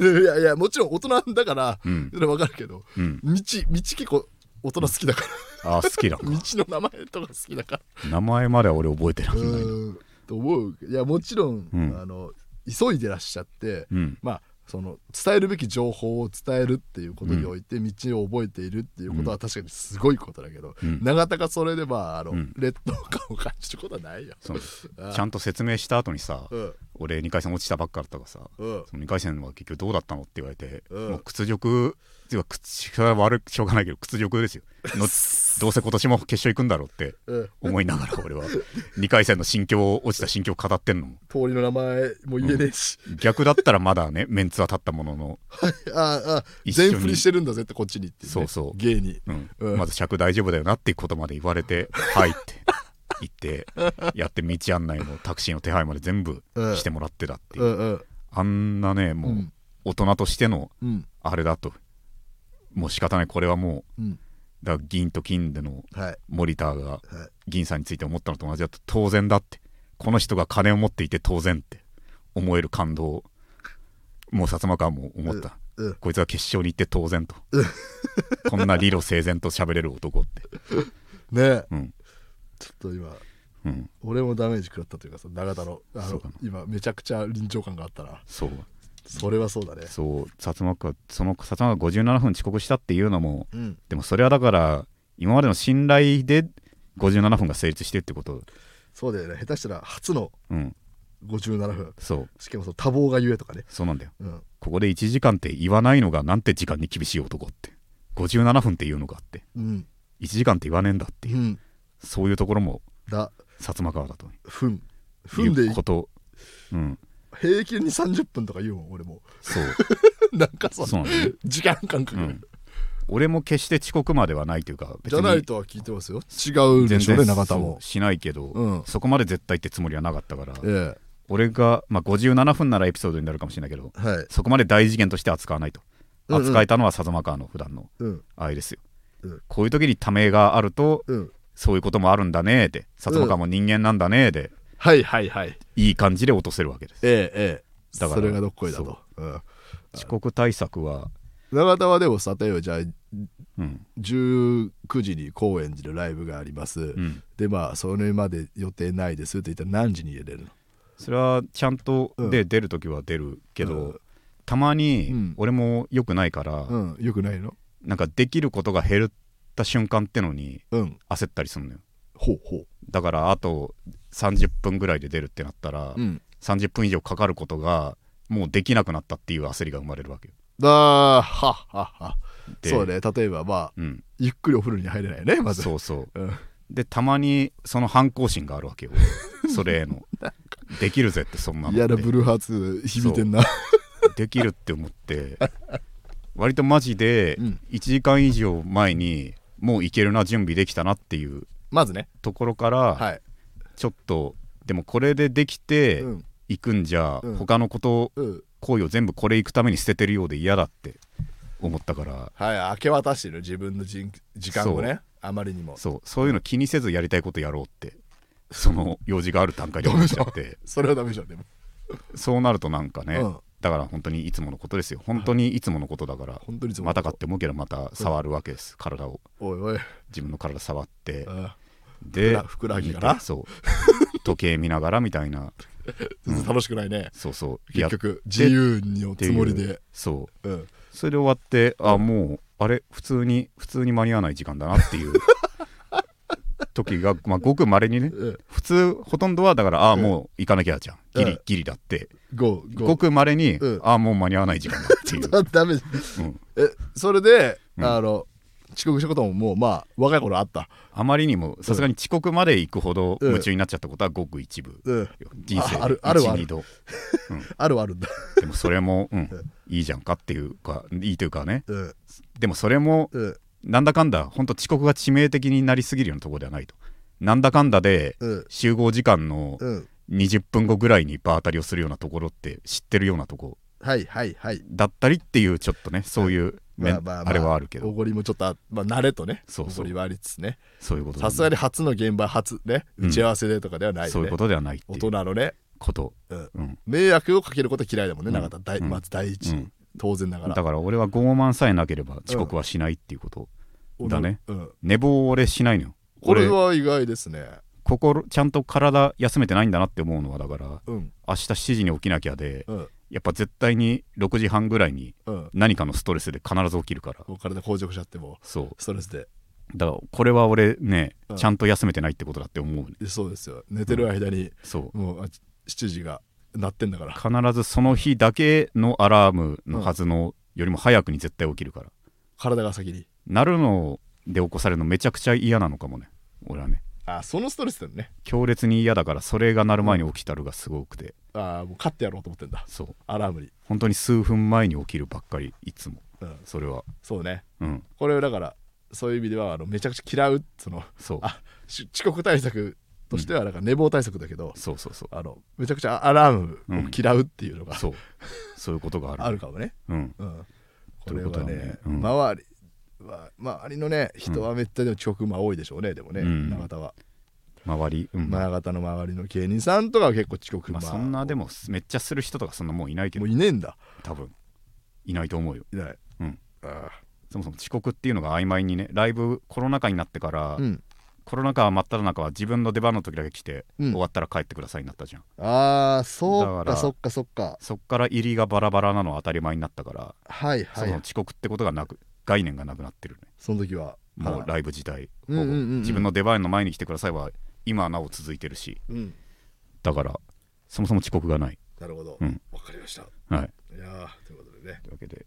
うな。いやいやもちろん大人だから、うん。それわかるけどうん。道道結構大人好きだかあ好きだら。道の名前とか好きだから。名前までは俺覚えてなういな。いーんと思う。いやもちろん、うん。あの急いでらっしゃって、うん。まあその伝えるべき情報を伝えるっていうことにおいて道を覚えているっていうことは確かにすごいことだけど、うん。永田がそれでまああの、うん。劣等感を感じることはないよ。ちゃんと説明した後にさうん俺2回戦落ちたばっかだったからさうん。その2回戦は結局どうだったのって言われて、うん。もう屈辱っていうか口が悪くしょうがないけど屈辱ですよ。の どうせ今年も決勝行くんだろうってうん。思いながら俺は。2回戦の心境落ちた心境を語ってんの通りの名前も言えねえし、逆だったらまだねメンツは立ったものの、ああ一緒に。全振りしてるんだぜってこっちにっていう、ね、そうそう。芸に。うん。うん。まず尺大丈夫だよなっていうことまで言われて「はい」って 言ってやって道案内もタクシーの手配まで全部してもらってたっていう、あんなねもううん。大人としてのうん。あれだと。もう仕方ない。これはもううん。だから銀と金でのはい。モニターがはい。銀さんについて思ったのと同じだと当然だって。この人が金を持っていて当然って思える感動もう薩摩川も思った、うん。こいつは決勝に行って当然と。こんな理路整然と喋れる男って。ね。えうんちょっと今うん。俺もダメージ食らったというかさ永田のあの今めちゃくちゃ臨場感があったな。そう。それはそうだね。そう。薩摩川その薩摩川57分遅刻したっていうのもうん。でもそれはだから今までの信頼で57分が成立してってこと。そうだよね。下手したら初のうん。57分。そう。しかもその多忙がゆえとかね。そうなんだよ。うん。ここで1時間って言わないのがなんて時間に厳しい男って。57分って言うのかって。うん。1時間って言わねえんだっていう、うんそういうところもだ。薩摩川だと。分分でいうこと。うん。平均に30分とか言うもん俺も。そう。なんかさそうなんだよね、時間感覚、うん、俺も決して遅刻まではないというか別じゃにないとは聞いてますよ。違うでしょうね永田そも。うしないけど、うん。そこまで絶対ってつもりはなかったからえ俺が、まあ、57分ならエピソードになるかもしれないけどえはい。そこまで大事件として扱わないと。うんうん。扱えたのは薩摩川の普段のうん。あれですよ、うん。こういう時にためがあるとうんそういうこともあるんだねで。薩摩川も人間なんだねで、はいはいはい。いい感じで落とせるわけです。ええええ。だからそれがどっこいだと、う。ん、遅刻対策は、永田はでもさ例えばじゃあうん。19時に高円寺でライブがあります、うん、でまあそれまで予定ないですって言ったら何時に入れるの？それはちゃんとうん。で出る時は出るけど、うん。たまにうん。俺も良くないから、うん。よくないの？なんかできることが減った瞬間ってのにうん。焦ったりするのよ。ほうほだからあと30分ぐらいで出るってなったら、ううん30分以上かかることがもうできなくなったっていう焦りが生まれるわけよ。だはっはっは。でそうね。例えばまあうん。ゆっくりお風呂に入れないよねまず。そうそう。うん。でたまにその反抗心があるわけよ。それへの。できるぜってそんなのって。嫌なブルーハーツ響いてんな。できるって思って。割とマジでうん。1時間以上前にもういけるな準備できたなっていうまずね。ところからはい。ちょっとでもこれでできてうん。行くんじゃうん。他のことうん。行為を全部これ行くために捨ててるようで嫌だって思ったから。はい明け渡してる自分の時時間をそねあまりにも。そう。そういうの気にせずやりたいことやろうってその用事がある段階で思っちゃって。それはダメじゃんでも。そうなるとなんかねうんだから本当にいつものことですよ。本当にいつものことだから本当にいまたかって思うけどまた触るわけです。体を。自分の体触って。うんでふくらはぎかな見てそう。時計見ながらみたいな。楽しくないね。そうそう。や結局自由のつもりで。そう。うん。それで終わってあもうあれ？普通に普通に間に合わない時間だなっていう時が、まあ、ごくまれにねうん普通ほとんどはだからああうんもう行かなきゃじゃん。ギリ、うんギリだって。ゴご。ーくまれに、うんああもう間に合わない時間だっていう、だ ダメ。うん、えそれでうん。あの遅刻したことももうまあ若い頃あった。あまりにもさすがに遅刻まで行くほどうん夢中になっちゃったことはごく一部うん人生ああるあるはある。12度。あるはあるんだ。でもそれも、うん、いいじゃんかっていうかいいというかね。うんでもそれもうんなんだかんだ本当遅刻が致命的になりすぎるようなところではないと。なんだかんだでうん。集合時間のうん。20分後ぐらいに場当たりをするようなところって知ってるようなとこ。はいはいはい。だったりっていうちょっとねそういうあまあまああれはあるけど。おごりもちょっとあまあ慣れとねそうそう。おごりはありつつね。そういうことさすがに初の現場初ねうん。打ち合わせでとかではないよね。そういうことではないって大いう人のねこと、うん。うん、迷惑をかけること嫌いだもんねうん。永田。第うんまず第一。うん。当然ながら。だから俺は傲慢さえなければ遅刻はしないっていうこと、だね。うん。寝坊俺しないのよ。これ俺は意外ですね。心ちゃんと体休めてないんだなって思うのはだからうん。明日7時に起きなきゃでうん。やっぱ絶対に6時半ぐらいにうん。何かのストレスで必ず起きるから。もう体硬直しちゃってもそう。ストレスで。だからこれは俺ね、うん。ちゃんと休めてないってことだって思うねそうですよ。寝てる間にそう。もうあ7時が鳴ってんだから。必ずその日だけのアラームのはずのよりも早くに絶対起きるから。体が先になるので起こされるのめちゃくちゃ嫌なのかもね。俺はね。あそのストレスだよね。強烈に嫌だからそれが鳴る前に起きたるがすごくて。あもう勝ってやろうと思ってんだ。そう。アラームに。本当に数分前に起きるばっかりいつも。うん。それは。そうね。うん。これはだからそういう意味ではあのめちゃくちゃ嫌うそのそう。あし遅刻対策としてはなんか寝坊対策だけど、そうそうそう。あのめちゃくちゃアラームを嫌うっていうのが、そう。そういうことがある。あるかもね、うん。うん、これはねはね。うん。周りは周りのね人はめったに遅刻まあ多いでしょうねでもね、うん。永田は。周りうん。マヤ型の周りの芸人さんとかは結構遅刻まあそんなでもめっちゃする人とかそんなもういないけもどういねえんだ。多分。いないと思うよ。いない。うん。あそもそも遅刻っていうのが曖昧にねライブコロナ禍になってから、あうん。コロナ禍真っ只中は自分の出番の時だけ来て、うん。終わったら帰ってくださいになったじゃん。あーそうだからかそっかそっか。そっから入りがバラバラなのは当たり前になったから、はいはい。その遅刻ってことがなく概念がなくなってるね。その時はもうはい。ライブ自体、うんうんうんうん。自分の出番の前に来てくださいは今はなお続いてるし。うん。だからそもそも遅刻がない。なるほど。うん。わかりました。はい。いやーということでね。というわけで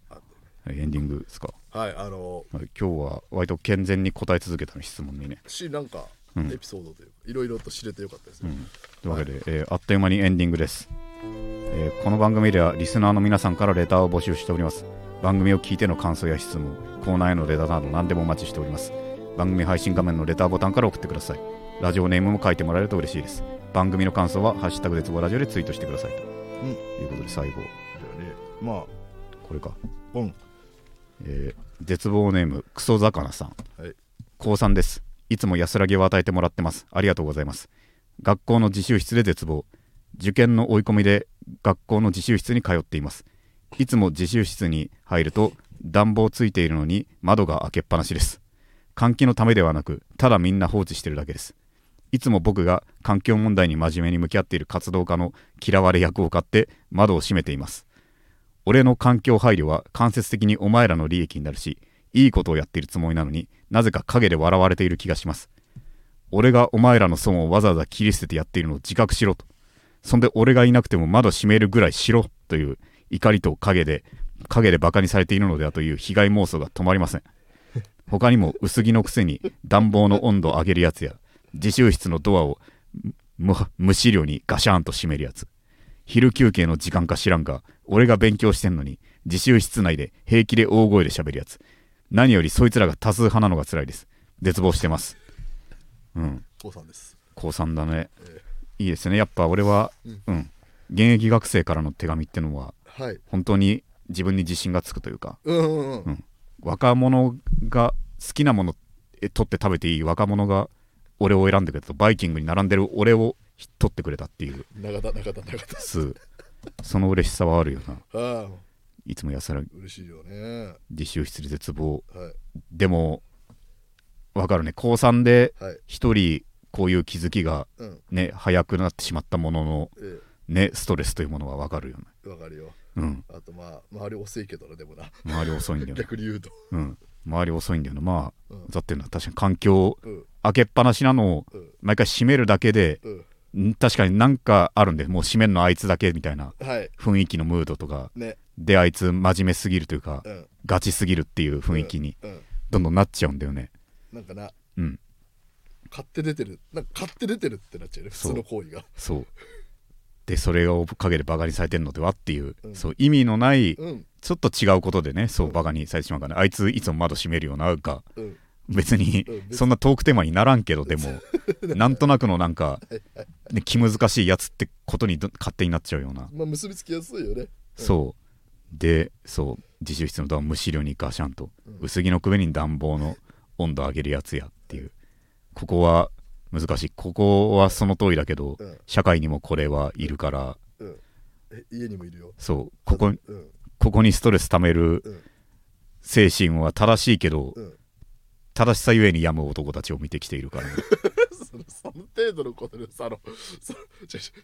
エンディングですか、はいあのはい、今日は割と健全に答え続けたの質問にね、しなんかうん。エピソードというかいろいろと知れてよかったですようん、というわけで、えーあっという間にエンディングです、えーこの番組ではリスナーの皆さんからレターを募集しております番組を聞いての感想や質問コーナーへのレターなど何でもお待ちしております。番組配信画面のレターボタンから送ってください。ラジオネームも書いてもらえると嬉しいです。番組の感想は「ハッシュタグ絶望ラジオ」でツイートしてくださいと、いうことで最後。じゃあね。まこれか、あうん。えー絶望ネームクソ魚さん。はい。高3です。いつも安らぎを与えてもらってます。ありがとうございます。学校の自習室で絶望。受験の追い込みで学校の自習室に通っていますいつも自習室に入ると暖房ついているのに窓が開けっぱなしです。換気のためではなくただみんな放置してるだけです。いつも僕が環境問題に真面目に向き合っている活動家の嫌われ役を買って窓を閉めています。俺の環境配慮は間接的にお前らの利益になるしいいことをやっているつもりなのになぜか陰で笑われている気がします。俺がお前らの損をわざわざ切り捨ててやっているのを自覚しろと。そんで俺がいなくても窓閉めるぐらいしろという怒りと陰で陰でバカにされているのではという被害妄想が止まりません。他にも薄着のくせに暖房の温度を上げるやつや自習室のドアを無無視量にガシャンと閉めるやつ。昼休憩の時間か知らんが俺が勉強してんのに自習室内で平気で大声で喋るやつ。何よりそいつらが多数派なのが辛いです。絶望してます。うん。高さんです。高3だね。えいいですね。やっぱ俺はうん。うん。現役学生からの手紙ってのははい。本当に自分に自信がつくというか。うんうんうん。うん。若者が好きなものえ取って食べていい若者が俺を選んでくれたとバイキングに並んでる俺を取ってくれたっていう。長田長田長田。す。その嬉しさはあるよな。いつも安らぎ嬉しいよね。自習室で絶望。はい。でもわかるね。高3ではい。一人こういう気づきがうん。ね早くなってしまったもののえねストレスというものはわかるよねえわかるようん。あとまあ周り遅いけどなでもな。周り遅いんだよね。逆に言うと。うん。周り遅いんだよなまあうん。だってのは確かに環境うん。開けっぱなしなのをうん。毎回閉めるだけでうん。ん確かになんかあるんでもう閉めんのあいつだけみたいなはい。雰囲気のムードとかね。であいつ真面目すぎるというかうん。ガチすぎるっていう雰囲気にうん。どんどんなっちゃうんだよね。なんかなうん。買って出てるなんか買って出てるってなっちゃうね普通の行為が。そうでそれを陰でバカにされてんのではっていう、うん。そう意味のないうん。ちょっと違うことでねそうバカにされてしまうからねあいついつも窓閉めるようながうん。別に そんなトークテーマにならんけどでも なんとなくのなんか、ね、気難しいやつってことにど勝手になっちゃうような、まあ結びつきやすいよね。そう。でそう自習室のドア無視量にガシャンと、うん。薄着の上に暖房の温度上げるやつやっていう。ここは難しい。ここはその通りだけど、うん。社会にもこれはいるから。家にもいるよ。そう。ここうん。ここにストレス溜めるうん。精神は正しいけど、うん。正しさゆえに病む男たちを見てきているからね。そのその程度のことでさあのそ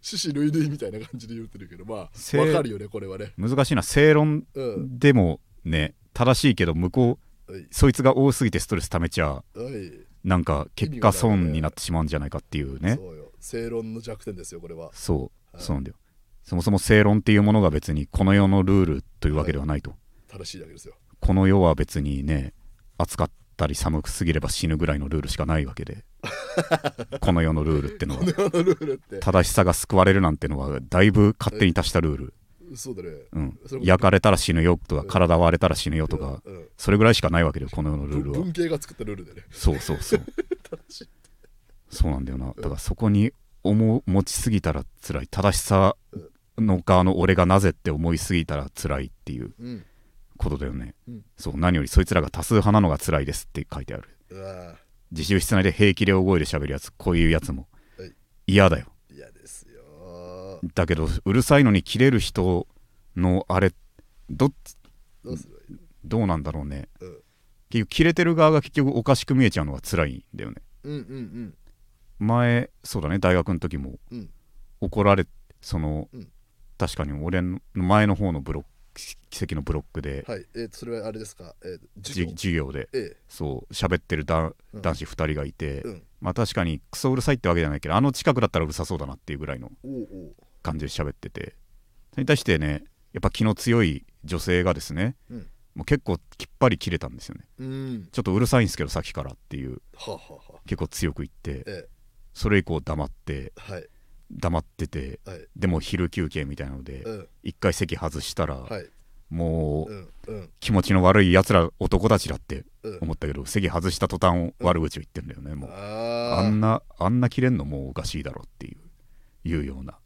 獅子類類みたいな感じで言ってるけどまあせわかるよねこれはね。難しいな。正論うん。でもね正しいけど向こうはい。そいつが多すぎてストレス溜めちゃはいなんか結果損になってしまうんじゃないかっていうね。そうよ。正論の弱点ですよこれは。そう。はい。そうなんだよ。そもそも正論っていうものが別にこの世のルールというわけではないと、正しいだけですよ。この世は別にね暑かったり寒くすぎれば死ぬぐらいのルールしかないわけで。この世のルールってのは。正しさが救われるなんてのはだいぶ勝手に足したルール、そうだね。うん。焼かれたら死ぬよとかうん。体割れたら死ぬよとかそれぐらいしかないわけだよこの世のルールは。文系が作ったルールでね。そうそうそう。正しい。そうなんだよな。だからそこに思う持ちすぎたら辛い。正しさの側の俺がなぜって思いすぎたら辛いっていううん。ことだよね、うん。そう。何よりそいつらが多数派なのが辛いですって書いてある。自習室内で平気で大声で喋るやつこういうやつも。嫌だよだけどうるさいのに切れる人のあれどっどうなんだろうね。うん。結局切れてる側が結局おかしく見えちゃうのが辛いんだよね。うんうん前そうだね大学の時もうん。怒られその、うん。確かに俺の前の方のブロック奇跡のブロックで、はい。えーとそれはあれですか？えー授業？授業で。えそう喋ってるだうん。男子2人がいて、まあ確かにクソうるさいってわけじゃないけどあの近くだったらうるさそうだなっていうぐらいの感じで喋ってて。それに対してねやっぱ気の強い女性がですね、うん。もう結構きっぱり切れたんですよね。うん。ちょっとうるさいんですけどさっきからっていうはあはあはあ。結構強く言ってえそれ以降黙ってえはい。黙っててはい。でも昼休憩みたいなのでうん。一回席外したら、はい。もううんうん。気持ちの悪いやつら男たちだってうん。思ったけど席外した途端悪口を言ってんだよねもう。ああんなあんな切れんのもうおかしいだろっていういうような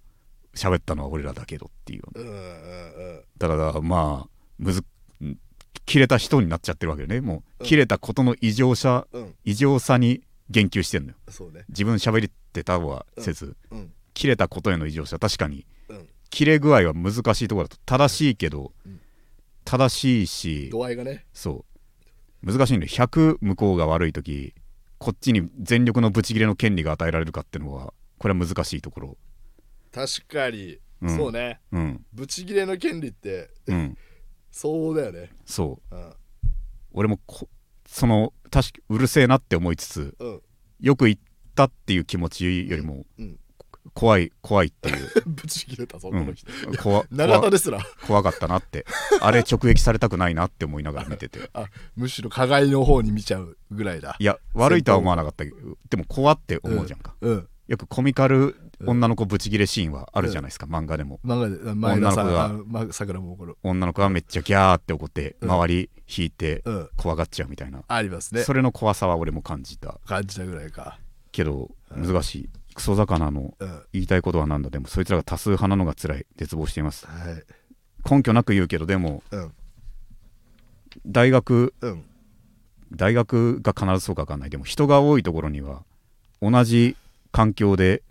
喋ったのは俺らだけどっていう。ようなうんうんうん。だからまあむずん切れた人になっちゃってるわけよね。もううん切れたことの異常さうん。異常さに言及してんのよ。ね。自分喋ってたはせず、うん。切れたことへの異常さ確かにうん。切れ具合は難しいところだと正しいけど、うん。正しいし度合いがね。そう。難しいんで100向こうが悪い時こっちに全力のブチギレの権利が与えられるかっていうのはこれは難しいところ確かに。うん。そうね。うん。ブチギレの権利ってうん。そうだよね。そう。うん。俺もこその確かうるせえなって思いつつうん。よく言ったっていう気持ちよりもうん。怖い怖いっていう、ブチギレたぞこうん。の人、怖 怖永田ですら。怖かったなって。あれ直撃されたくないなって思いながら見てて。あむしろ加害の方に見ちゃうぐらいだ。いや悪いとは思わなかったけどでも怖って思うじゃんか、うん。よくコミカル女の子ブチギレシーンはあるじゃないですか、漫画でも。漫画で前田さん女の子が。あのまさくらも怒る。女の子がめっちゃギャーって怒ってうん。周り引いてうん。怖がっちゃうみたいな、ありますね。それの怖さは俺も感じた。感じたぐらいか。けど難しい。クソ魚の言いたいことはなんだ。でもそいつらが多数派なのが辛い。絶望しています。い。根拠なく言うけどでもうん。大学うん。大学が必ずそうか分かんない。でも人が多いところには同じ環境で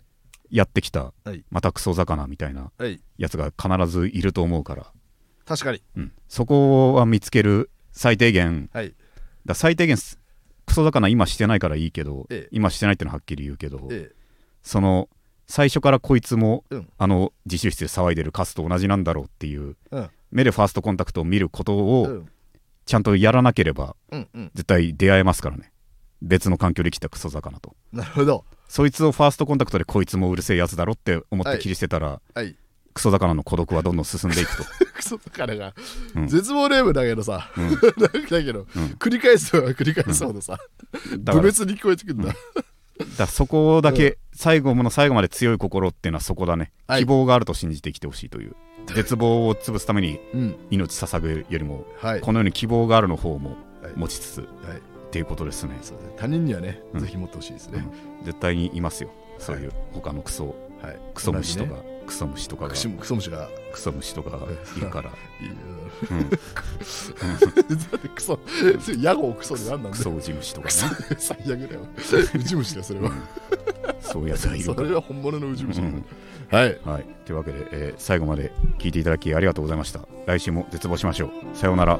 やってきたはい。またクソ魚みたいなはい。やつが必ずいると思うから、確かに。うん、そこは見つける最低限。はい。だ最低限すクソ魚今してないからいいけど、ええ。今してないってのははっきり言うけど、えその最初からこいつも、うん。あの自習室で騒いでるカスと同じなんだろうっていうえうん。目でファーストコンタクトを見ることうをん。ちゃんとやらなければうんうん。絶対出会えますからね。別の環境で来たクソ魚と。なるほどそいつをファーストコンタクトでこいつもうるせえやつだろって思ってはい。切り捨てたら、はい。クソ魚の孤独はどんどん進んでいくと。クソ魚が、うん。絶望レームだけどさ、うん。だけど、うん。繰り返すは繰り返すほどさ、だから部別に聞こえてくるん。だ、だそこだけ、最後の最後まで強い心っていうのはそこだね、はい。希望があると信じて生きてほしいという。絶望を潰すためにうん。命捧ぐよりもはい。このように希望があるの方もはい。持ちつつっはいていうことですね、他人にはね、うん。ぜひ持ってほしいですね、絶対にいますよ。そういう他のクソ。はい。クソ虫とか、ね。クソ虫とかが。クソ虫が。クソ虫とかがい。るから、いいうん、だってクソ屋号クソで何なんだよ。クソウジ虫とかね、最悪だよ。ウジ虫だよそれは、そういうやつがいるそから。れは本物のウジ虫だ、うん。はい。はい、というわけで、えー最後まで聞いていただきありがとうございました。来週も絶望しましょう。さようなら。